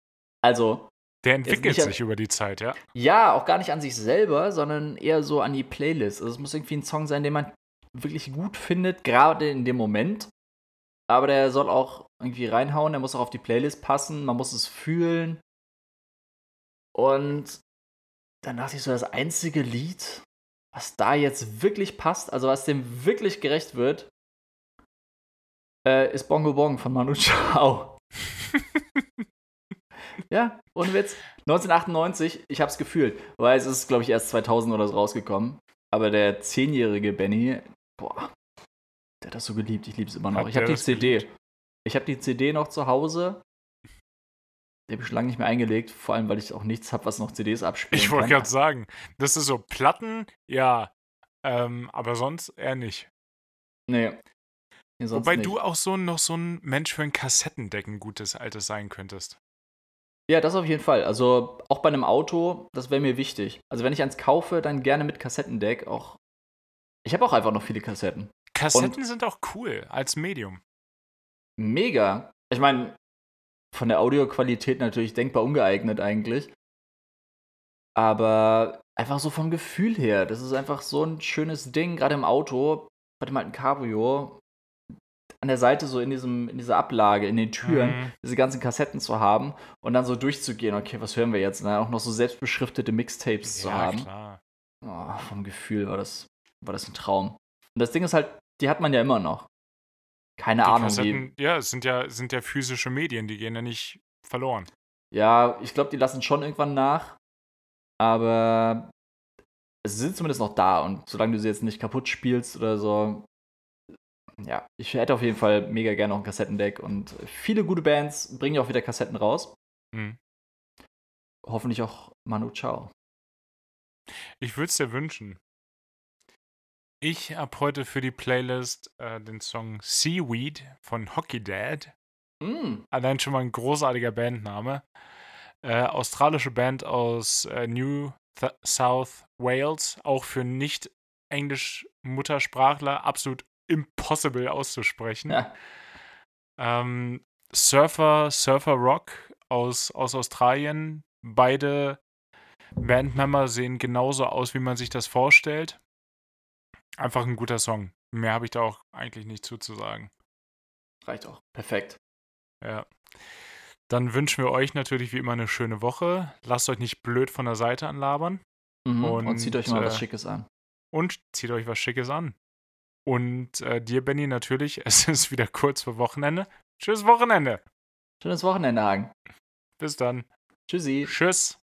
Also. Der entwickelt sich an, über die Zeit, ja? Ja, auch gar nicht an sich selber, sondern eher so an die Playlist. Also es muss irgendwie ein Song sein, den man wirklich gut findet, gerade in dem Moment. Aber der soll auch irgendwie reinhauen, der muss auch auf die Playlist passen, man muss es fühlen. Und dann dachte ich so, das einzige Lied, was da jetzt wirklich passt, also was dem wirklich gerecht wird, äh, ist Bongo Bong von Manu Chao. ja, ohne Witz. 1998, ich hab's gefühlt, weil es ist, glaube ich, erst 2000 oder so rausgekommen. Aber der zehnjährige Benny, boah, der hat das so geliebt. Ich liebe es immer noch. Hat ich habe die CD. Geliebt? Ich habe die CD noch zu Hause. Die habe ich schon lange nicht mehr eingelegt, vor allem, weil ich auch nichts habe, was noch CDs abspielt. Ich wollte gerade sagen, das ist so Platten, ja, ähm, aber sonst eher nicht. Nee. nee Wobei nicht. du auch so noch so ein Mensch für ein Kassettendeck ein gutes altes sein könntest. Ja, das auf jeden Fall. Also auch bei einem Auto, das wäre mir wichtig. Also wenn ich eins kaufe, dann gerne mit Kassettendeck. Auch ich habe auch einfach noch viele Kassetten. Kassetten Und sind auch cool als Medium. Mega. Ich meine, von der Audioqualität natürlich denkbar ungeeignet eigentlich. Aber einfach so vom Gefühl her, das ist einfach so ein schönes Ding, gerade im Auto, bei dem alten Cabrio, an der Seite so in diesem in dieser Ablage in den Türen mhm. diese ganzen Kassetten zu haben und dann so durchzugehen okay was hören wir jetzt und dann auch noch so selbstbeschriftete Mixtapes ja, zu haben klar. Oh, vom Gefühl war das war das ein Traum. Und das Ding ist halt, die hat man ja immer noch. Keine die Ahnung. Kassetten, ja, es sind ja, sind ja physische Medien, die gehen ja nicht verloren. Ja, ich glaube, die lassen schon irgendwann nach. Aber sie sind zumindest noch da und solange du sie jetzt nicht kaputt spielst oder so, ja, ich hätte auf jeden Fall mega gerne noch ein Kassettendeck und viele gute Bands bringen ja auch wieder Kassetten raus. Mhm. Hoffentlich auch Manu Chao. Ich würde es dir wünschen. Ich habe heute für die Playlist äh, den Song Seaweed von Hockey Dad. Mm. Allein schon mal ein großartiger Bandname. Äh, australische Band aus äh, New Th South Wales, auch für nicht Englisch-Muttersprachler absolut impossible auszusprechen. Ja. Ähm, Surfer, Surfer Rock aus, aus Australien. Beide Bandmember sehen genauso aus, wie man sich das vorstellt. Einfach ein guter Song. Mehr habe ich da auch eigentlich nicht zuzusagen. Reicht auch. Perfekt. Ja. Dann wünschen wir euch natürlich wie immer eine schöne Woche. Lasst euch nicht blöd von der Seite anlabern. Mhm, und, und, zieht euch mal äh, was Schickes an. Und zieht euch was Schickes an. Und äh, dir, Benny, natürlich, es ist wieder kurz vor Wochenende. Tschüss, Wochenende. Schönes Wochenende, Hagen. Bis dann. Tschüssi. Tschüss.